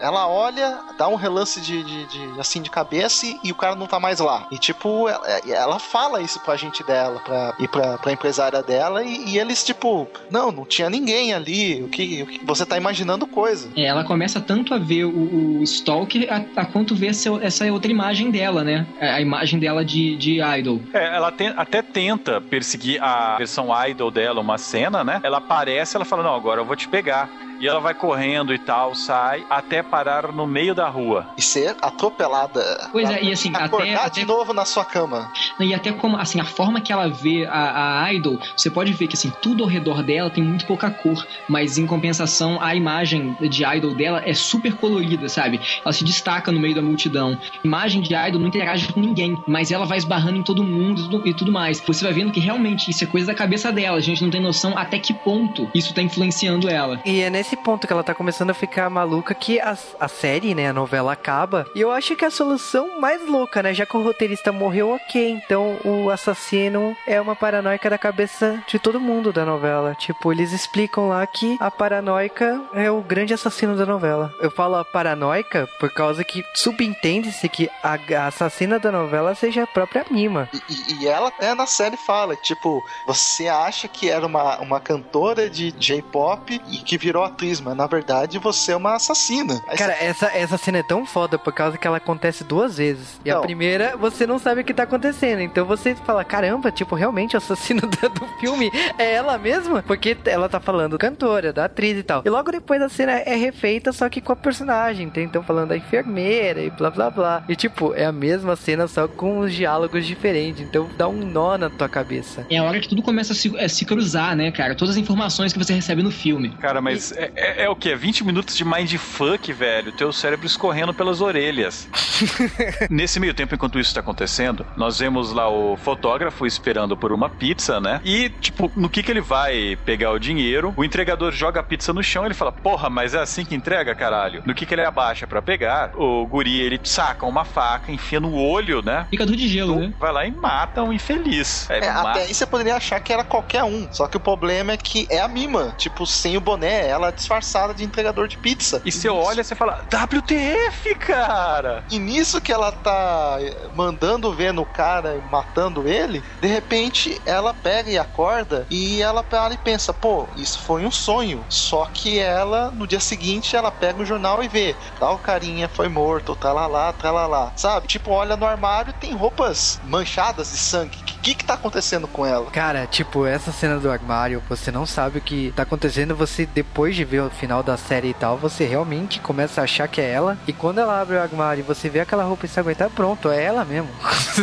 ela olha, dá um relance de, de- de- assim de cabeça e, e o cara não tá mais lá. E tipo, ela, ela fala isso pra gente dela, pra, e pra, pra empresária dela, e, e eles, tipo, não, não tinha ninguém ali. O que, o que você tá imaginando coisa. É, ela começa tanto a ver o, o Stalker a, a quanto ver essa, essa outra imagem dela, né? A, a imagem dela de, de idol. É, ela tem- até tenta perseguir a versão idol dela, uma cena, né? Ela aparece, ela fala, não, agora eu vou te pegar. E ela vai correndo e tal, sai, até parar no meio da rua. E ser atropelada. Pois é, e assim, até- Acordar até- de novo na sua cama. E até como, assim, a forma que ela vê a, a Idol, você pode ver que, assim, tudo ao redor dela tem muito pouca cor, mas em compensação, a imagem de Idol dela é super colorida, sabe? Ela se destaca no meio da multidão. multidão. Imagem de idol não interage com ninguém, mas ela vai esbarrando em todo mundo e tudo, e tudo mais. Você vai vendo que realmente isso é coisa da cabeça dela. A gente não tem noção até que ponto isso tá influenciando ela. E é nesse ponto que ela tá começando a ficar maluca que a, a série, né, a novela acaba. E eu acho que a solução mais louca, né, já que o roteirista morreu, ok. Então o assassino é uma paranoica da cabeça de todo mundo da novela. Tipo, eles explicam lá que a paranoica é o grande assassino da novela. Eu falo a paranoica por causa que subentende-se que a, a assassina da novela seja a própria Mima. E, e- e ela até na série fala, tipo, você acha que era uma, uma cantora de J-pop e que virou atriz, mas na verdade você é uma assassina. Aí Cara, essa, essa cena é tão foda por causa que ela acontece duas vezes. E a Não. primeira, você não sabe o que tá acontecendo. Então você fala, caramba, tipo, realmente o assassino do, filme é ela mesma? Porque ela tá falando cantora, da atriz e tal. E logo depois a cena é refeita, só que com a personagem. Então, então falando da enfermeira e blá blá blá. E tipo, é a mesma cena, só com os diálogos diferentes. Então dá um nó na tua cabeça. É a hora que tudo começa a se, a se cruzar, né, cara? Todas as informações que você recebe no filme. Cara, mas é, é- é o quê? 20 minutos de mindfuck, velho. Teu cérebro escorrendo pelas orelhas. Nesse meio tempo, enquanto isso tá acontecendo, nós vemos lá o fotógrafo esperando por uma pizza, né? E, tipo, no que que ele vai pegar o dinheiro, o entregador joga a pizza no chão e ele fala, porra, mas é assim que entrega, caralho? No que que ele abaixa pra pegar, o guri, ele saca uma faca, enfia no olho, né? Picador de gelo, né? Vai lá e mata um infeliz. É, mata- até aí você poderia achar que era qualquer um. Só que o problema é que é a Mima. Tipo, sem o boné, ela disfarçada de entregador de pizza. E você olha e você fala, WTF, cara! E nisso que ela tá eh, mandando ver no cara e matando ele, de repente ela pega e acorda e ela para e pensa, pô, isso foi um sonho. Só que ela, no dia seguinte, ela pega o jornal e vê, tal carinha foi morto, tá lá lá, tá lá lá. Sabe? Tipo, olha no armário e tem roupas manchadas de sangue. O que, que tá acontecendo com ela? Cara, tipo, essa cena do armário, você não sabe o que tá acontecendo, você depois de ver o final da série e tal, você realmente começa a achar que é ela. E quando ela abre o armário e você vê aquela roupa ensanguentada, pronto, é ela mesmo.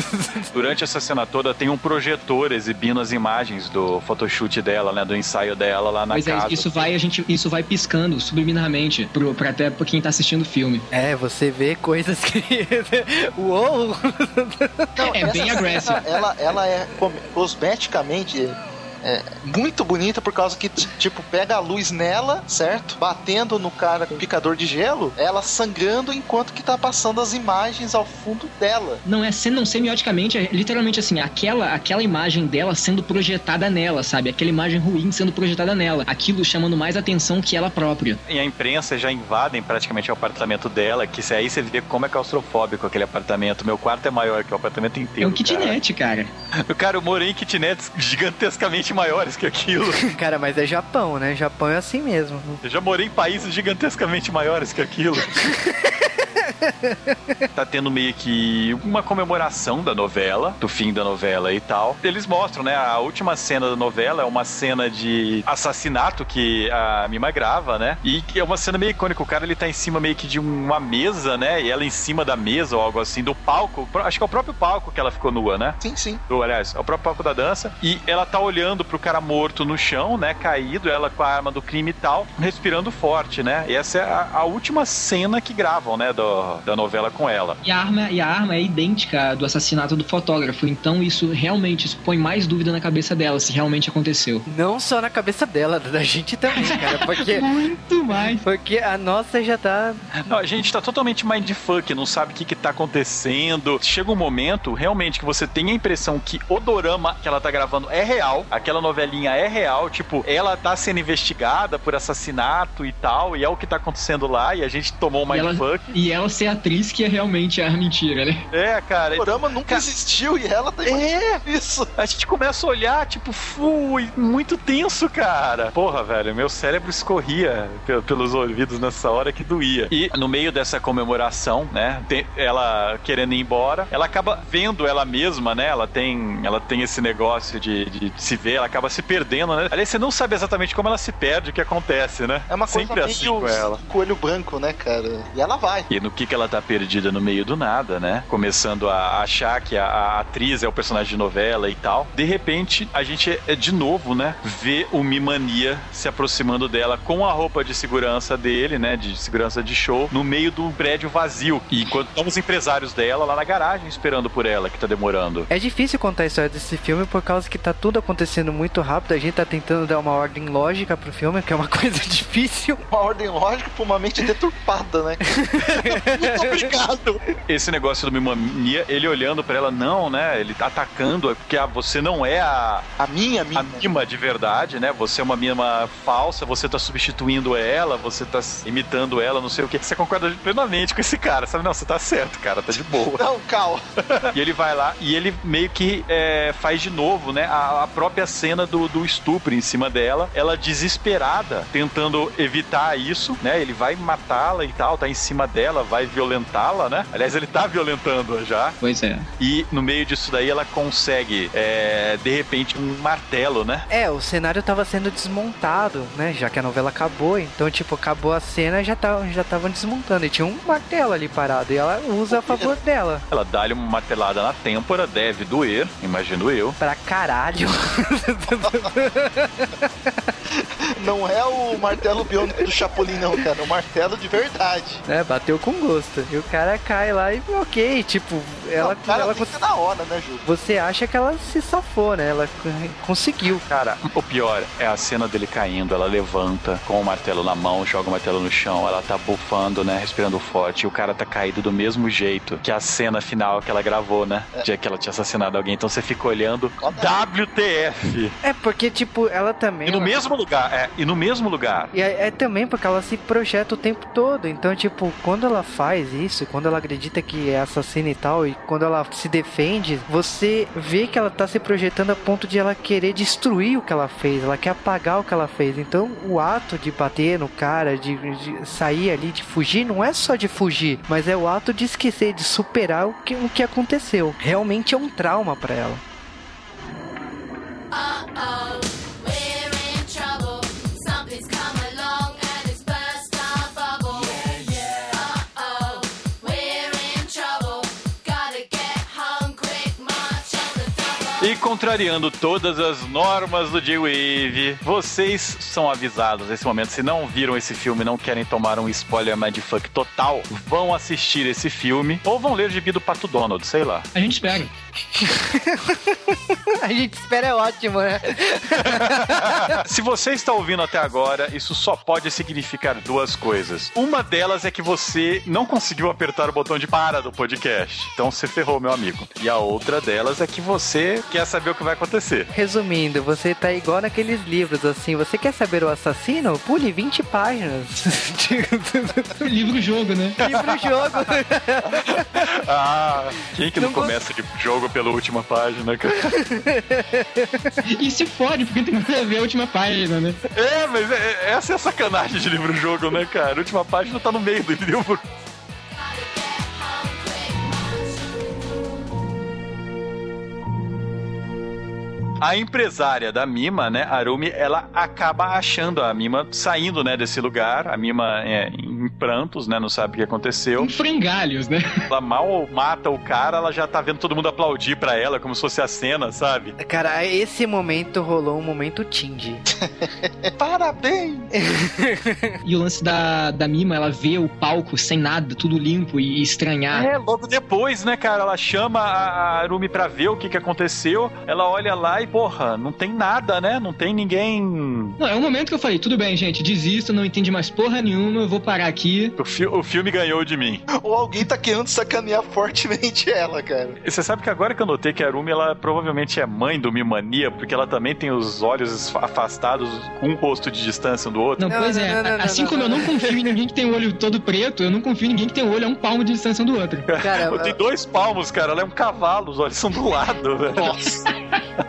Durante essa cena toda tem um projetor exibindo as imagens do photoshoot dela, né? Do ensaio dela lá na Pois é, casa. isso vai, a gente, isso vai piscando subliminarmente pro, pra até pra quem tá assistindo o filme. É, você vê coisas que. Uou! Não, É bem cena, aggressive. Ela, ela é com- cosmeticamente é, muito bonita por causa que, tipo, pega a luz nela, certo? Batendo no cara com picador de gelo, ela sangrando enquanto que tá passando as imagens ao fundo dela. Não é não semioticamente, é literalmente assim, aquela, aquela imagem dela sendo projetada nela, sabe? Aquela imagem ruim sendo projetada nela. Aquilo chamando mais atenção que ela própria. E a imprensa já invadem praticamente o apartamento dela, que se aí você vê como é claustrofóbico aquele apartamento. Meu quarto é maior que o apartamento É inteiro. um kitnet, cara. Cara. cara, eu morei em kitnets gigantescamente maiores que aquilo. Cara, mas é Japão, né? Japão é assim mesmo. Eu já morei em países gigantescamente maiores que aquilo. tá tendo meio que uma comemoração da novela, do fim da novela e tal. Eles mostram, né? A última cena da novela é uma cena de assassinato que a Mima grava, né? E que é uma cena meio icônica. O cara ele tá em cima meio que de uma mesa, né? E ela em cima da mesa ou algo assim, do palco. Acho que é o próprio palco que ela ficou nua, né? Sim, sim. do, aliás, é o próprio palco da dança, e ela tá olhando pro cara morto no chão, né, caído, ela com a arma do crime e tal, respirando forte, né, e essa é a, a última cena que gravam, né, do, da novela com ela. E a arma, e a arma é idêntica à do assassinato do fotógrafo. Então isso realmente isso põe mais dúvida na cabeça dela se realmente aconteceu. Não só na cabeça dela, da gente também, cara. Porque. Muito mais. Porque a nossa já tá. Não, a gente tá totalmente mindfuck, não sabe o que que tá acontecendo. Chega um momento, realmente, que você tem a impressão que o dorama que ela tá gravando é real, aquela novelinha é real, tipo, ela tá sendo investigada por assassinato e tal, e é o que tá acontecendo lá, e a gente tomou um E ela, mindfuck. e ela ser atriz que é realmente a mentira, né? É, cara. O Dorama nunca existiu e ela tá imaginando isso. A gente começa a olhar, tipo, fui, muito tenso, cara. Porra, velho, meu cérebro escorria pe- pelos ouvidos nessa hora que doía. E no meio dessa comemoração, né, ela querendo ir embora, ela acaba vendo ela mesma, né? Ela tem, ela tem esse negócio de, de se ver, ela acaba se perdendo, né? Aliás, você não sabe exatamente como ela se perde, o que acontece, né? É uma coisa Sempre meio assim com ela. coelho branco, né, cara? E ela vai. E no que, que ela tá perdida no meio do nada, né? Começando a achar que a, a atriz é o personagem de novela e tal. De repente, a gente é de novo, né? Vê o Mimania se aproximando dela com a roupa de segurança dele, né? De segurança de show, no meio do prédio vazio. E enquanto estão os empresários dela lá na garagem esperando por ela, que tá demorando. É difícil contar a história desse filme por causa que tá tudo acontecendo muito rápido. A gente tá tentando dar uma ordem lógica pro filme, que é uma coisa difícil. Uma ordem lógica pra uma mente deturpada, né? Muito obrigado. Esse negócio do Mimania, ele olhando pra ela, não, né? Ele tá atacando, porque ah, você não é a, A minha, a a mima de verdade, né? Você é uma mima falsa, você tá substituindo ela, você tá imitando ela, não sei o que. Você concorda plenamente com esse cara, sabe? Não, você tá certo, cara, tá de boa. Não, calma. e ele vai lá e ele meio que é, faz de novo, né? A, a própria cena do, do estupro em cima dela, ela desesperada, tentando evitar isso, né? Ele vai matá-la e tal, tá em cima dela, vai violentá-la, né? Aliás, ele tá violentando já. Pois é. E no meio disso daí ela consegue, é, de repente, um martelo, né? É, o cenário tava sendo desmontado, né? Já que a novela acabou. Então, tipo, acabou a cena e já estavam já tavam desmontando. E tinha um martelo ali parado. E ela usa a favor dela. Ela dá-lhe uma martelada na têmpora, deve doer, imagino eu. Pra caralho. Não é o martelo biônico do Chapolin, não, cara. É o martelo de verdade. né? Bateu com gosto. E o cara cai lá e ok, tipo, ela, Não, cara, ela tem na hora, né, Ju? você acha que ela se safou, né? Ela conseguiu. Cara, o pior é a cena dele caindo. Ela levanta com o martelo na mão, joga o martelo no chão, ela tá bufando, né? Respirando forte. E o cara tá caído do mesmo jeito que a cena final que ela gravou, né? De que ela tinha assassinado alguém. Então você fica olhando. WTF! É porque, tipo, ela também. E no ela- mesmo lugar, é, e no mesmo lugar. E é, é também porque ela se projeta o tempo todo. Então, tipo, quando ela faz isso, quando ela acredita que é assassina e tal, e quando ela se defende, você vê que ela tá se projetando a ponto de ela querer destruir o que ela fez, ela quer apagar o que ela fez. Então, o ato de bater no cara, de, de sair ali, de fugir, não é só de fugir, mas é o ato de esquecer, de superar o que, o que aconteceu. Realmente é um trauma pra ela. Uh-oh, we're contrariando todas as normas do J-Wave, vocês são avisados nesse momento. Se não viram esse filme e não querem tomar um spoiler mindfuck total, vão assistir esse filme ou vão ler o gibi do Pato Donald, sei lá. A gente espera. A gente espera é ótimo, né? Se você está ouvindo até agora, isso só pode significar duas coisas. Uma delas é que você não conseguiu apertar o botão de para do podcast. Então você ferrou, meu amigo. E a outra delas é que você quer saber o que vai acontecer. Resumindo, você tá igual naqueles livros, assim, você quer saber o assassino? Pule 20 páginas. Livro-jogo, né? Livro-jogo. Ah, quem que não, Não começa de jogo pela última página, cara? E se fode, porque tem que ver a última página, né? É, mas é- essa é a sacanagem de livro-jogo, né, cara? A última página tá no meio do livro. A empresária da Mima, né, Arumi, ela acaba achando a Mima saindo, né, desse lugar. A Mima é em prantos, né, não sabe o que aconteceu. Em frangalhos, né? Ela mal mata o cara, ela já tá vendo todo mundo aplaudir pra ela, como se fosse a cena, sabe? Cara, esse momento rolou um momento Tindy. Parabéns! E o lance da, da Mima, ela vê o palco sem nada, tudo limpo e estranhar. É, logo depois, né, cara, ela chama a Arumi pra ver o que que aconteceu. Ela olha lá e, porra, não tem nada, né? Não tem ninguém. Não, é um momento que eu falei, tudo bem, gente, desisto, não entendi mais porra nenhuma, eu vou parar aqui. O, fi- o filme ganhou de mim. Ou alguém tá querendo sacanear fortemente ela, cara. E Você sabe que agora que eu notei que a Arumi, ela provavelmente é mãe do Mimania, porque ela também tem os olhos afastados com um rosto de distância um do outro. Não, Não, pois não, é, não, não, assim não, como não, eu não confio em ninguém que tem o olho todo preto, eu não confio em ninguém que tem o olho a um palmo de distância um do outro. Cara, Tem dois palmos, cara. Ela é um cavalo, os olhos são do lado, velho. Nossa.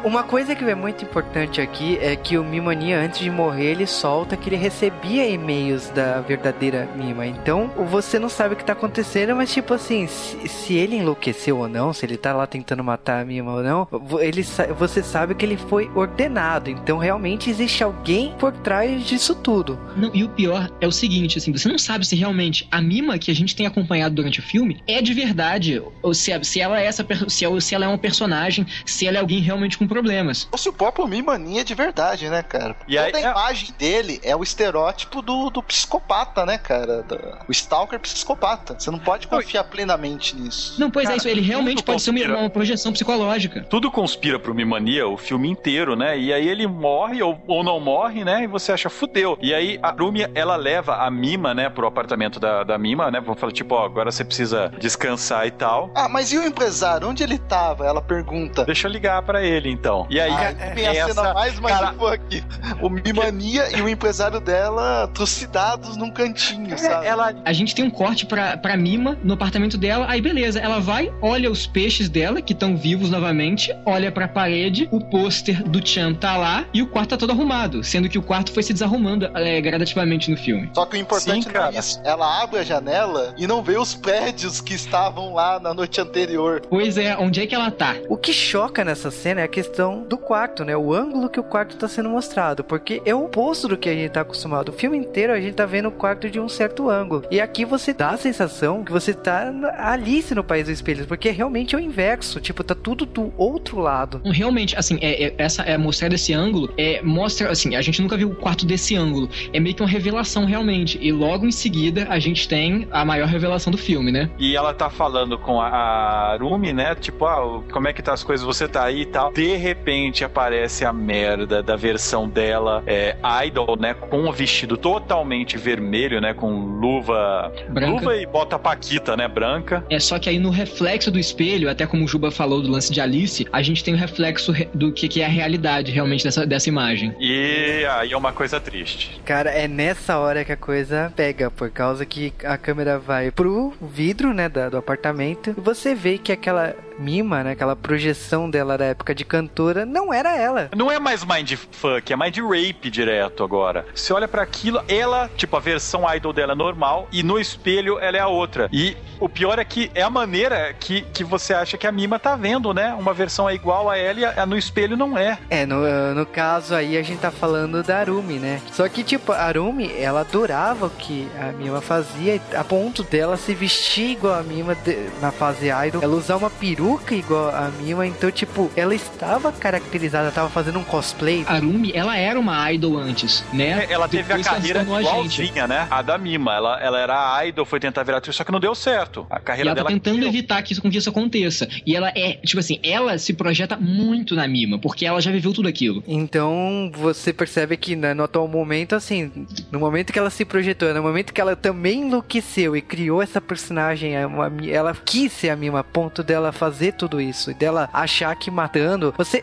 Uma coisa que é muito importante aqui é que o Mimania, antes de morrer, ele solta que ele recebia e-mails da verdadeira Mima. Então, você não sabe o que tá acontecendo, mas tipo assim, se, se ele enlouqueceu ou não, se ele tá lá tentando matar a Mima ou não, ele, você sabe que ele foi ordenado. Então, realmente existe alguém por trás disso tudo. Não, e o pior é o seguinte, assim, você não sabe se realmente a Mima que a gente tem acompanhado durante o filme é de verdade, ou se, se ela é essa, se, ela- é uma personagem, se ela é alguém realmente com problemas. Ou se o próprio Mimania é de verdade, né, cara? E aí- Toda a imagem dele é o estereótipo do, do psicopata, né, cara? Da- o Stalker psicopata. Você não pode confiar plenamente nisso. Não, pois Cara, é isso, ele realmente pode ser uma, conspira. uma projeção psicológica. Tudo conspira pro Mimania, o filme inteiro, né? E aí ele morre ou, ou não morre, né? E você acha, fudeu. E aí a Rumi, ela leva a Mima, né, pro apartamento da, da Mima, né? Vamos falar, tipo, ó, agora você precisa descansar e tal. Ah, mas e o empresário? Onde ele tava? Ela pergunta. Deixa eu ligar pra ele, então. E aí, Aí vem a essa- cena mais cara- mindfuck. O Mimania e o empresário dela trucidados num cantinho, sabe? ela A gente tem um corte pra, pra Mima no apartamento dela, aí beleza, ela vai, olha os peixes dela, que estão vivos novamente, olha pra parede, o pôster do Chan tá lá e o quarto tá todo arrumado, sendo que o quarto foi se desarrumando é, gradativamente no filme. Só que o importante Sim, não é isso. Ela abre a janela e não vê os prédios que estavam lá na noite anterior. Pois é, onde é que ela tá? O que choca nessa cena é a questão do quarto, né? O ângulo que o quarto tá sendo mostrado. Porque é o oposto do que a gente tá acostumado. O filme inteiro a gente tá vendo o quarto de um certo ângulo. E aqui você dá a sensação que você tá Alice no País dos Espelhos. Porque realmente é o inverso. Tipo, tá tudo do outro lado. Realmente, assim, é, é- essa é mostrar desse ângulo, é mostra, assim, a gente nunca viu o quarto desse ângulo. É meio que uma revelação realmente. E logo em seguida a gente tem a maior revelação do filme, né? E ela tá falando com a, a Rumi, né? Tipo, ah, como é que tá as coisas? Você tá aí e tal. De repente aparece a merda da versão dela, é, Idol, né? Com um vestido totalmente vermelho, né? Com luva. Branca. Luva e bota paquita, né? Branca. É só que aí no reflexo do espelho, até como o Juba falou do lance de Alice, a gente tem o reflexo re- do que, que é a realidade realmente dessa, dessa imagem. E aí é uma coisa triste. Cara, é nessa hora que a coisa pega. Por causa que a câmera vai pro vidro, né? da- do apartamento. E você vê que aquela mima, né? Aquela projeção dela da época de cantora, não era ela. Não é mais mindfuck, é mind rape direto agora. Você olha pra aquilo, ela, tipo, a versão idol dela é normal e no espelho ela é a outra. E o pior é que é a maneira que, que você acha que a Mima tá vendo, né? Uma versão é igual a ela e a, a no espelho não é. É, no, no caso aí a gente tá falando da Arumi, né? Só que, tipo, a Arumi, ela adorava o que a Mima fazia, a ponto dela se vestir igual a Mima de- na fase idol, ela usar uma peruca igual a Mima, então, tipo, ela estava caracterizada, tava fazendo um cosplay. A Rumi, ela era uma idol antes, né? Ela teve Depois a carreira igualzinha, né? A da Mima. Ela, ela era a idol, foi tentar virar atriz, só que não deu certo. A E carreira ela tá dela tentando caiu. evitar que isso, com que isso aconteça. E ela é, tipo assim, ela se projeta muito na Mima, porque ela já viveu tudo aquilo. Então você percebe que né, no atual momento, assim, no momento que ela se projetou, no momento que ela também enlouqueceu e criou essa personagem, é ela quis ser a Mima, a ponto dela fazer tudo isso, e dela achar que matando. Você,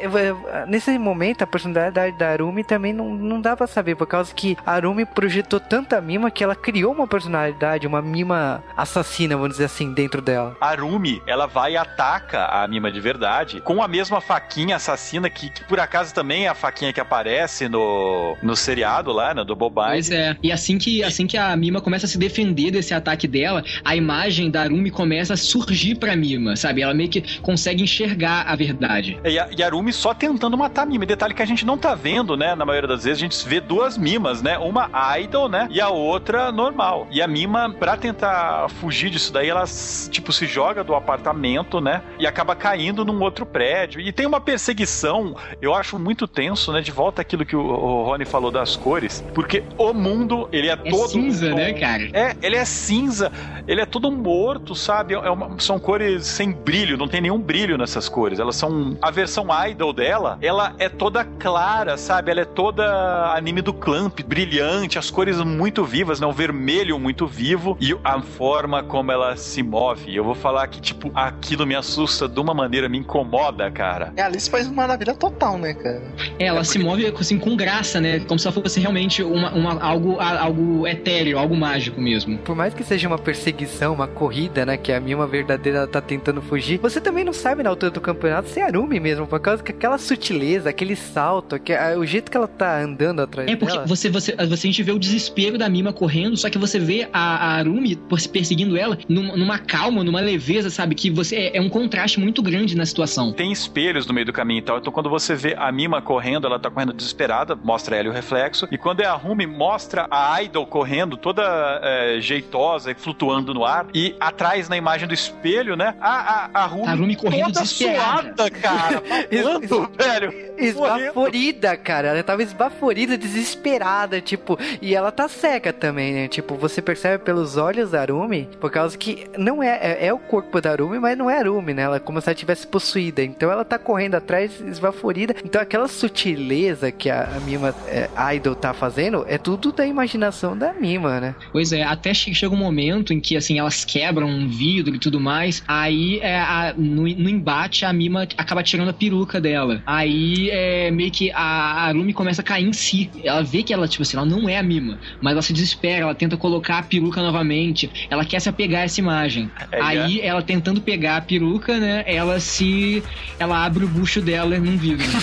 nesse momento, a personalidade da Arumi também não, não dá pra saber, por causa que a Arumi projetou tanta Mima que ela criou uma personalidade, uma Mima assassina, vamos dizer assim, dentro dela. A Rumi, ela vai e ataca a Mima de verdade com a mesma faquinha assassina que, que por acaso também é a faquinha que aparece no, no seriado lá, né, do Bobine. Pois é. E assim que, assim que a Mima começa a se defender desse ataque dela, a imagem da Arumi começa a surgir pra Mima, sabe? Ela meio que consegue enxergar a verdade. E a, e a Rumi só tentando matar a Mima. Detalhe que a gente não tá vendo, né? Na maioria das vezes a gente vê duas Mimas, né? Uma idol, né? E a outra normal. E a Mima, pra tentar fugir disso daí, ela, tipo, se joga do apartamento, né? E acaba caindo num outro prédio. E tem uma perseguição, eu acho muito tenso, né? De volta àquilo que o, Rony falou das cores. Porque o mundo, ele é, É todo... cinza, né, cara? É, ele é cinza, ele é todo morto, sabe? É uma- são cores sem brilho, não tem nenhum brilho nessas cores. Elas são. A versão idol dela, ela é toda clara, sabe? Ela é toda anime do Clamp, brilhante, as cores muito vivas, né? O vermelho muito vivo e a forma como ela se move. Eu vou falar que, tipo, aquilo me assusta de uma maneira, me incomoda, cara. É, a Alice faz uma maravilha total, né, cara? É, ela É se move assim com graça, né? Como se ela fosse realmente uma, uma- algo, algo etéreo, algo mágico mesmo. Por mais que seja uma perseguição, uma corrida, né? Que a Mima verdadeira ela tá tentando fugir, você você também não sabe na altura do campeonato se é Arumi mesmo, por causa que aquela sutileza, aquele salto, que, o jeito que ela tá andando atrás É porque dela. você, você, você, a gente vê o desespero da Mima correndo, só que você vê a, a Arumi perseguindo ela numa, numa calma, numa leveza, sabe? Que você é, é um contraste muito grande na situação. Tem espelhos no meio do caminho e tal. Então, quando você vê a Mima correndo, ela tá correndo desesperada, mostra ela e o reflexo. E quando é a Rumi, mostra a Idol correndo, toda é, jeitosa e flutuando no ar. E atrás, na imagem do espelho, né? A, a, a Rumi, A Rumi correndo toda desesperada. suada, cara. Babando, velho. Esbaforida, cara. Ela tava esbaforida, desesperada, tipo. E ela tá cega também, né? Tipo, você percebe pelos olhos da Arumi, por causa que não é, é, é o corpo da Arumi, mas não é Arumi, né? Ela é como se ela tivesse possuída. Então ela tá correndo atrás, esbaforida. Então aquela sutileza que a, a Mima é, Idol tá fazendo é tudo da imaginação da Mima, né? Pois é, até che- chega um momento em que, assim, elas quebram um vidro e tudo mais. Aí, é, a- no, no embate, a Mima acaba tirando a peruca dela. Aí, é, meio que a Arumi começa a cair em si. Ela vê que ela, tipo assim, ela não é a Mima. Mas ela se desespera, ela tenta colocar a peruca novamente. Ela quer se apegar a essa imagem. É, Aí, ela tentando pegar a peruca, né, ela se... Ela abre o bucho dela num vidro.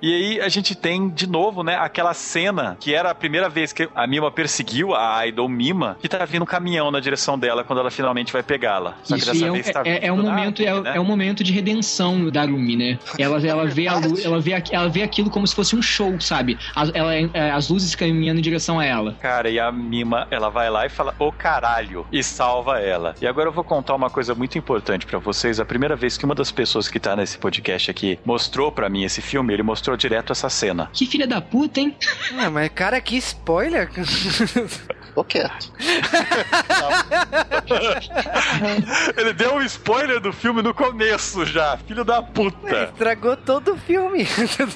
E aí a gente tem de novo, né, aquela cena que era a primeira vez que a Mima perseguiu a Idol Mima, que tá vindo um caminhão na direção dela quando ela finalmente vai pegá-la. Só que Isso, dessa e é, um- vez tá é, é um vindo momento, é, Arumi, né? é um momento de redenção da Arumi, né? Ela, ela, vê a ela, vê, ela vê aquilo como se fosse um show, sabe? As, ela, é, as luzes caminhando em direção a ela. Cara, e a Mima, ela vai lá e fala, ô caralho, e salva ela. E agora eu vou contar uma coisa muito importante pra vocês. A primeira vez que uma das pessoas que tá nesse podcast aqui mostrou pra mim esse filme, ele mostrou direto essa cena. Que filha da puta, hein? Ah, mas cara, que spoiler! Tô quieto. ele deu um spoiler do filme no começo já, filho da puta. Estragou todo o filme. Que ser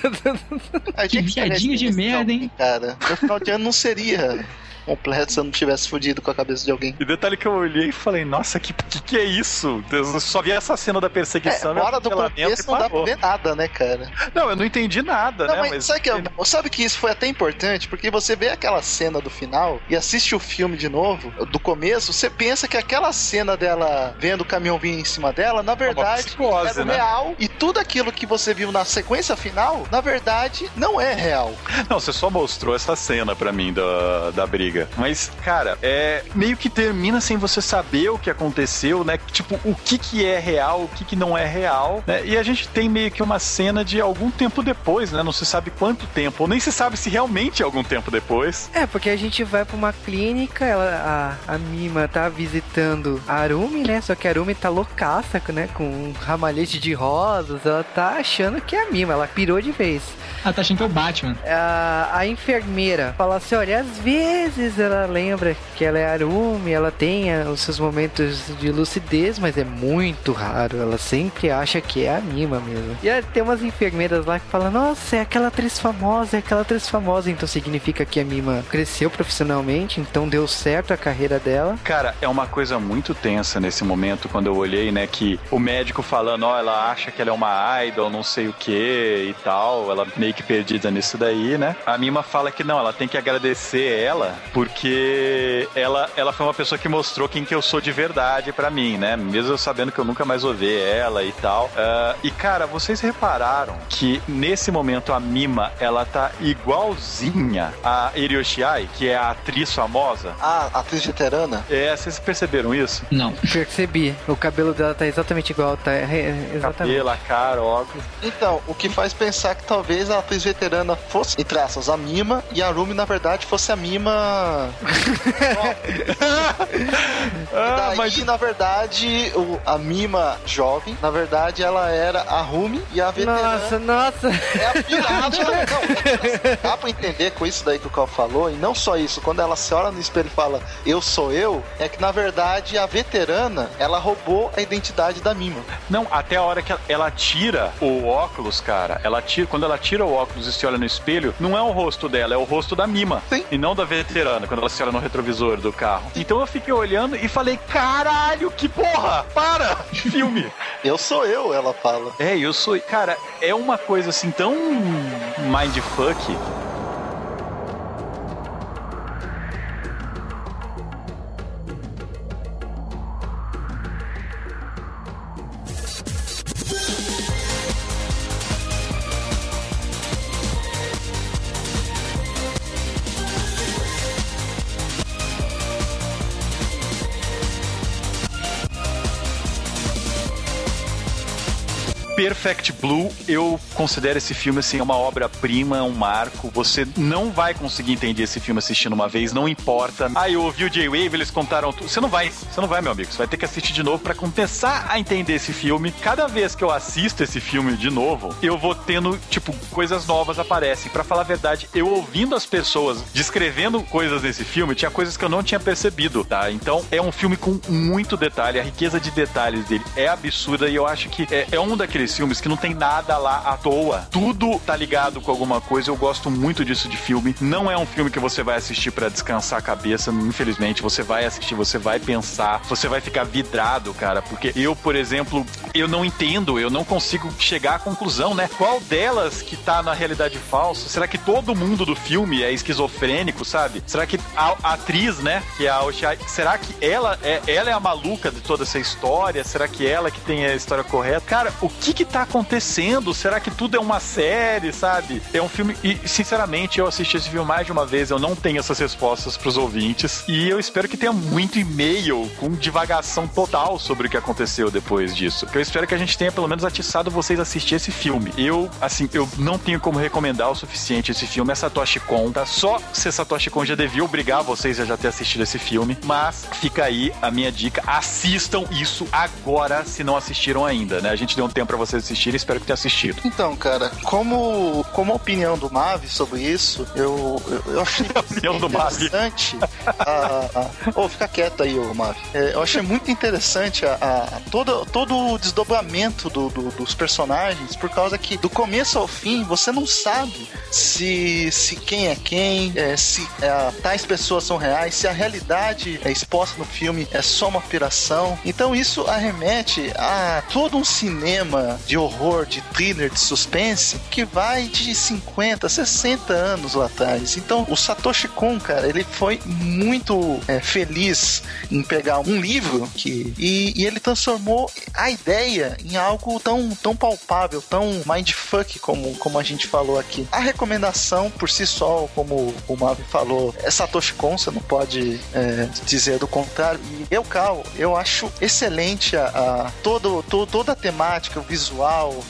viadinho de merda, hein? Cara, no final de ano não seria completo se eu não tivesse fudido com a cabeça de alguém. E detalhe que eu olhei e falei, nossa, que, que que é isso? Eu só vi essa cena da É, perseguição. meu fora do contexto não dá pra ver nada, né, cara? Não, eu não entendi nada, Não, né? mas, sabe, que, eu- sabe que isso foi até importante? Porque você vê aquela cena do final e assiste o filme de novo, do começo, você pensa que aquela cena dela vendo o caminhão vir em cima dela, na verdade, psicose, era né? real. E tudo aquilo que você viu na sequência final, na verdade, não é real. Não, você só mostrou essa cena pra mim da, da briga. Mas, cara, é meio que termina sem você saber o que aconteceu, né? Tipo, o que que é real, o que que não é real, né? E a gente tem meio que uma cena de algum tempo depois, né? Não se sabe quanto tempo, ou nem se sabe se realmente é algum tempo depois. É, porque a gente vai pra uma clínica, ela, a, a Mima tá visitando a Arumi, né? Só que a Arumi tá loucaça, né? Com um ramalhete de rosas, ela tá achando que é a Mima, ela pirou de vez. Ela tá achando que é o Batman. A, a enfermeira fala assim: olha, às vezes ela lembra que ela é Arumi, ela tem ah, os seus momentos de lucidez, mas é muito raro. Ela sempre acha que é a Mima mesmo. E tem umas enfermeiras lá que falam: nossa, é aquela atriz famosa, é aquela atriz famosa. Então significa que a Mima cresceu profissionalmente, então deu certo a carreira dela. Cara, é uma coisa muito tensa nesse momento, quando eu olhei, né, que o médico falando, ó, ela acha que ela é uma idol, não sei o que e tal, ela meio que perdida nisso daí, né? A Mima fala que não, ela tem que agradecer ela, porque ela, ela foi uma pessoa que mostrou quem que eu sou de verdade pra mim, né? Mesmo eu sabendo que eu nunca mais vou ver ela e tal. Ah, e, cara, vocês repararam que nesse momento a Mima, ela tá igualzinha a Iriyoshiai, que é a atriz famosa? Ah, a atriz veterana? É, vocês perceberam isso? Não. Percebi, o cabelo dela tá exatamente igual, tá? exatamente. Cabelo, a cara, óculos. Então, o que faz pensar que talvez a atriz veterana fosse, entre aspas, a Mima, e a Rumi, na verdade, fosse a Mima. Ah, e daí, mas na verdade, o- a Mima jovem, na verdade, ela era a Rumi e a veterana. Nossa, nossa. É a pirata. não, dá pra entender com isso daí que o Cal falou, e não só isso, quando ela se olha no espelho e fala, eu sou eu, é que na verdade a veterana, ela roubou a identidade da Mima. não, até a hora que ela, ela tira o óculos, cara, ela tira, quando ela tira o óculos e se olha no espelho, não é o rosto dela, é o rosto da Mima. Sim. E não da veterana, quando ela se olha no retrovisor do carro. Então eu fiquei olhando e falei, caralho, que porra! Para! Filme! Eu sou eu, ela fala. É, eu sou. Cara, é uma coisa assim tão mindfuck. Perfect Blue, eu considero esse filme assim uma obra-prima, um marco. Você não vai conseguir entender esse filme assistindo uma vez, não importa. Ah, eu ouvi o J-Wave, eles contaram tudo. Você não vai, você não vai, meu amigo. Você vai ter que assistir de novo pra começar a entender esse filme. Cada vez que eu assisto esse filme de novo, eu vou tendo, tipo, coisas novas aparecem. Pra falar a verdade, eu ouvindo as pessoas descrevendo coisas nesse filme, tinha coisas que eu não tinha percebido, tá? Então, é um filme com muito detalhe. A riqueza de detalhes dele é absurda e eu acho que é, é um daqueles filmes que não tem nada lá à toa. Tudo tá ligado com alguma coisa. Eu gosto muito disso de filme. Não é um filme que você vai assistir pra descansar a cabeça, infelizmente. Você vai assistir, você vai pensar, você vai ficar vidrado, cara. Porque eu, por exemplo, eu não entendo, eu não consigo chegar à conclusão, né? Qual delas que tá na realidade falsa? Será que todo mundo do filme é esquizofrênico, sabe? Será que a, a atriz, né, que é a Oshai, será que ela é, ela é a maluca de toda essa história? Será que ela que tem a história correta? Cara, o que que tá acontecendo? Será que tudo é uma série, sabe? É um filme e sinceramente eu assisti esse filme mais de uma vez, eu não tenho essas respostas pros ouvintes e eu espero que tenha muito e-mail com divagação total sobre o que aconteceu depois disso. Eu espero que a gente tenha pelo menos atiçado vocês a assistir esse filme. Eu, assim, eu não tenho como recomendar o suficiente esse filme, é Satoshi Kon, tá? Só ser Satoshi Kon já devia obrigar vocês a já ter assistido esse filme, mas fica aí a minha dica, assistam isso agora se não assistiram ainda, né? A gente deu um tempo pra vocês assistirem, espero que tenham assistido. Então, cara, como, como opinião do Mavi sobre isso, eu, eu, eu achei opinião do interessante. a- a- Ô, fica quieto aí, ô Mavi. É, eu achei muito interessante a, a- todo, todo o desdobramento do- do- dos personagens, por causa que do começo ao fim você não sabe se, se quem é quem, é, se é, tais pessoas são reais, se a realidade é exposta no filme é só uma piração. Então isso arremete a todo um cinema de horror, de thriller, de suspense que vai de 50, 60 anos lá atrás. Então o Satoshi Kon, cara, ele foi muito é, feliz em pegar um livro que e, e ele transformou a ideia em algo tão, tão palpável, tão mindfuck como, como a gente falou aqui. A recomendação por si só, como o Mavi falou, é Satoshi Kon, você não pode é, dizer do contrário. E eu, Cal, eu acho excelente a, a todo, to- toda a temática, o visual,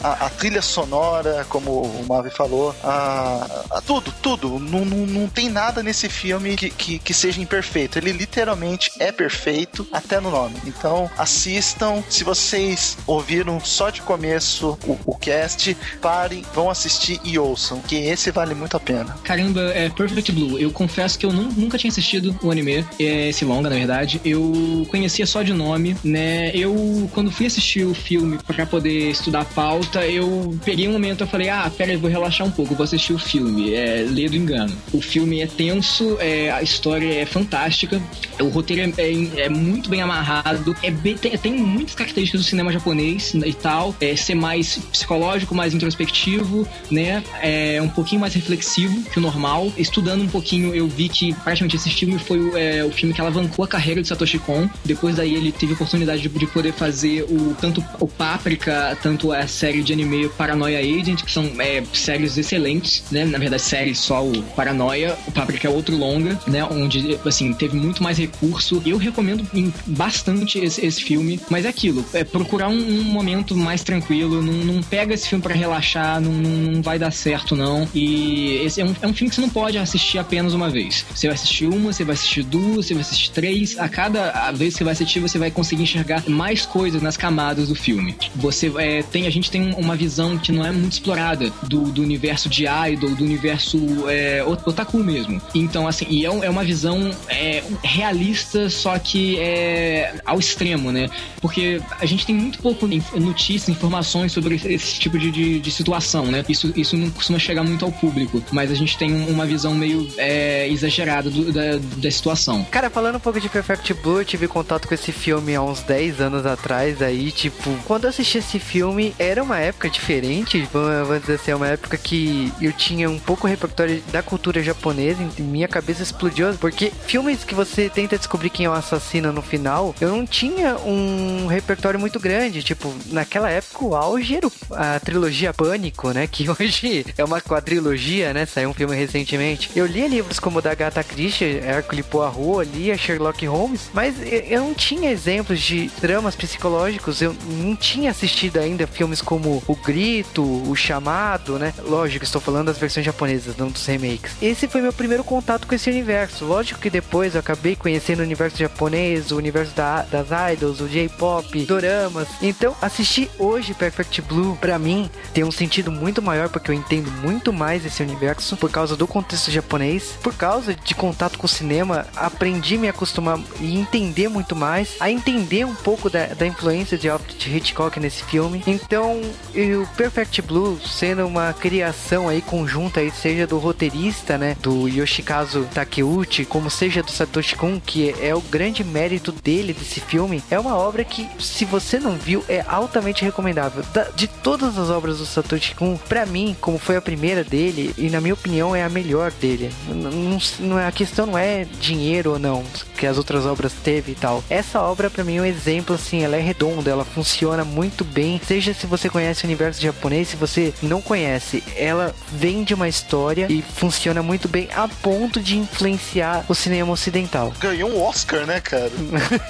a, a trilha sonora, como o Mavi falou, a, a tudo, tudo. Não, não, não tem nada nesse filme que, que, que seja imperfeito. Ele literalmente é perfeito, até no nome. Então, assistam. Se vocês ouviram só de começo o, o cast, parem, vão assistir e ouçam, que esse vale muito a pena. Caramba, é Perfect Blue. Eu confesso que eu nu- nunca tinha assistido o anime, é, esse longa, na verdade. Eu conhecia só de nome, né? Eu, quando fui assistir o filme pra poder estudar a pauta, eu peguei um momento e falei, ah, pera aí, vou relaxar um pouco, vou assistir o filme. É, lê do engano. O filme é tenso, é, a história é fantástica, o roteiro é, é- é muito bem amarrado, é bem- tem, tem muitas características do cinema japonês e tal, é ser mais psicológico, mais introspectivo, né? É um pouquinho mais reflexivo que o normal. Estudando um pouquinho, eu vi que praticamente esse filme foi o, é, o filme que alavancou a carreira de Satoshi Kon. Depois daí ele teve a oportunidade de, de poder fazer o tanto o Paprika, tanto a série de anime Paranoia Agent, que são é, séries excelentes, né? Na verdade, séries só o Paranoia, o Paprika é outro longa, né? Onde, assim, teve muito mais recurso. Eu recomendo bastante esse, esse filme, mas é aquilo, é procurar um, um momento mais tranquilo, não, não pega esse filme pra relaxar, não, não, vai dar certo, não. E esse é um, é um filme que você não pode assistir apenas uma vez. Você vai assistir uma, você vai assistir duas, você vai assistir três. A cada vez que você vai assistir, você vai conseguir enxergar mais coisas nas camadas do filme. Você é, tem, a gente tem uma visão que não é muito explorada do, do universo de idol, do universo é, otaku mesmo. Então, assim, e é, é uma visão é, realista, só que é ao extremo, né? Porque a gente tem muito pouco notícias, informações sobre esse, tipo de, de, de situação, né? Isso, isso não costuma chegar muito ao público, mas a gente tem um- uma visão meio é, exagerada do- da, da situação. Cara, falando um pouco de Perfect Blue, eu tive contato com esse filme há uns 10 anos atrás, aí, tipo, quando eu assisti esse filme, era uma época diferente, vamos dizer assim, é uma época que eu tinha um pouco repertório da cultura japonesa, e minha cabeça explodiu, porque filmes que você tenta descobrir quem é o assassino no final, eu não tinha um repertório muito grande, tipo, naquela época o auge era a trilogia Pânico, né, que hoje é uma trilogia, né? Saiu um filme recentemente. Eu lia livros como o da Agatha Christie, Hercule Poirot, lia Sherlock Holmes, mas eu não tinha exemplos de dramas psicológicos. Eu não tinha assistido ainda filmes como O Grito, O Chamado, né? Lógico, estou falando das versões japonesas, não dos remakes. Esse foi meu primeiro contato com esse universo. Lógico que depois eu acabei conhecendo o universo japonês, o universo da- das idols, o J-pop, doramas. Então, assistir hoje Perfect Blue, pra mim, tem um sentido muito maior porque eu entendo muito mais esse universo por causa do contexto japonês, por causa de contato com o cinema, aprendi a me acostumar e entender muito mais, a entender um pouco da, da influência de Alfred Hitchcock nesse filme. Então, o Perfect Blue sendo uma criação aí conjunta aí, seja do roteirista, né, do Yoshikazu Takeuchi, como seja do Satoshi Kon, que é o grande mérito dele desse filme, é uma obra que, se você não viu, é altamente recomendável. De todas as obras do Satoshi Kon, pra mim, como foi a primeira dele, e na minha opinião é a melhor dele. Não, não é, a questão não é dinheiro ou não, que as outras obras teve e tal. Essa obra, pra mim, é um exemplo, assim, ela é redonda, ela funciona muito bem, seja se você conhece o universo japonês, se você não conhece, ela vem de uma história e funciona muito bem a ponto de influenciar o cinema ocidental. Ganhou um Oscar, né, cara?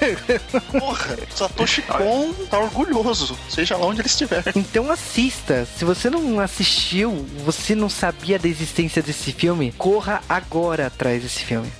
Porra, Satoshi Kon tá orgulhoso, seja lá onde ele estiver. Então assista. Se você não assistiu, você não sabia da existência desse filme, corra agora atrás desse filme.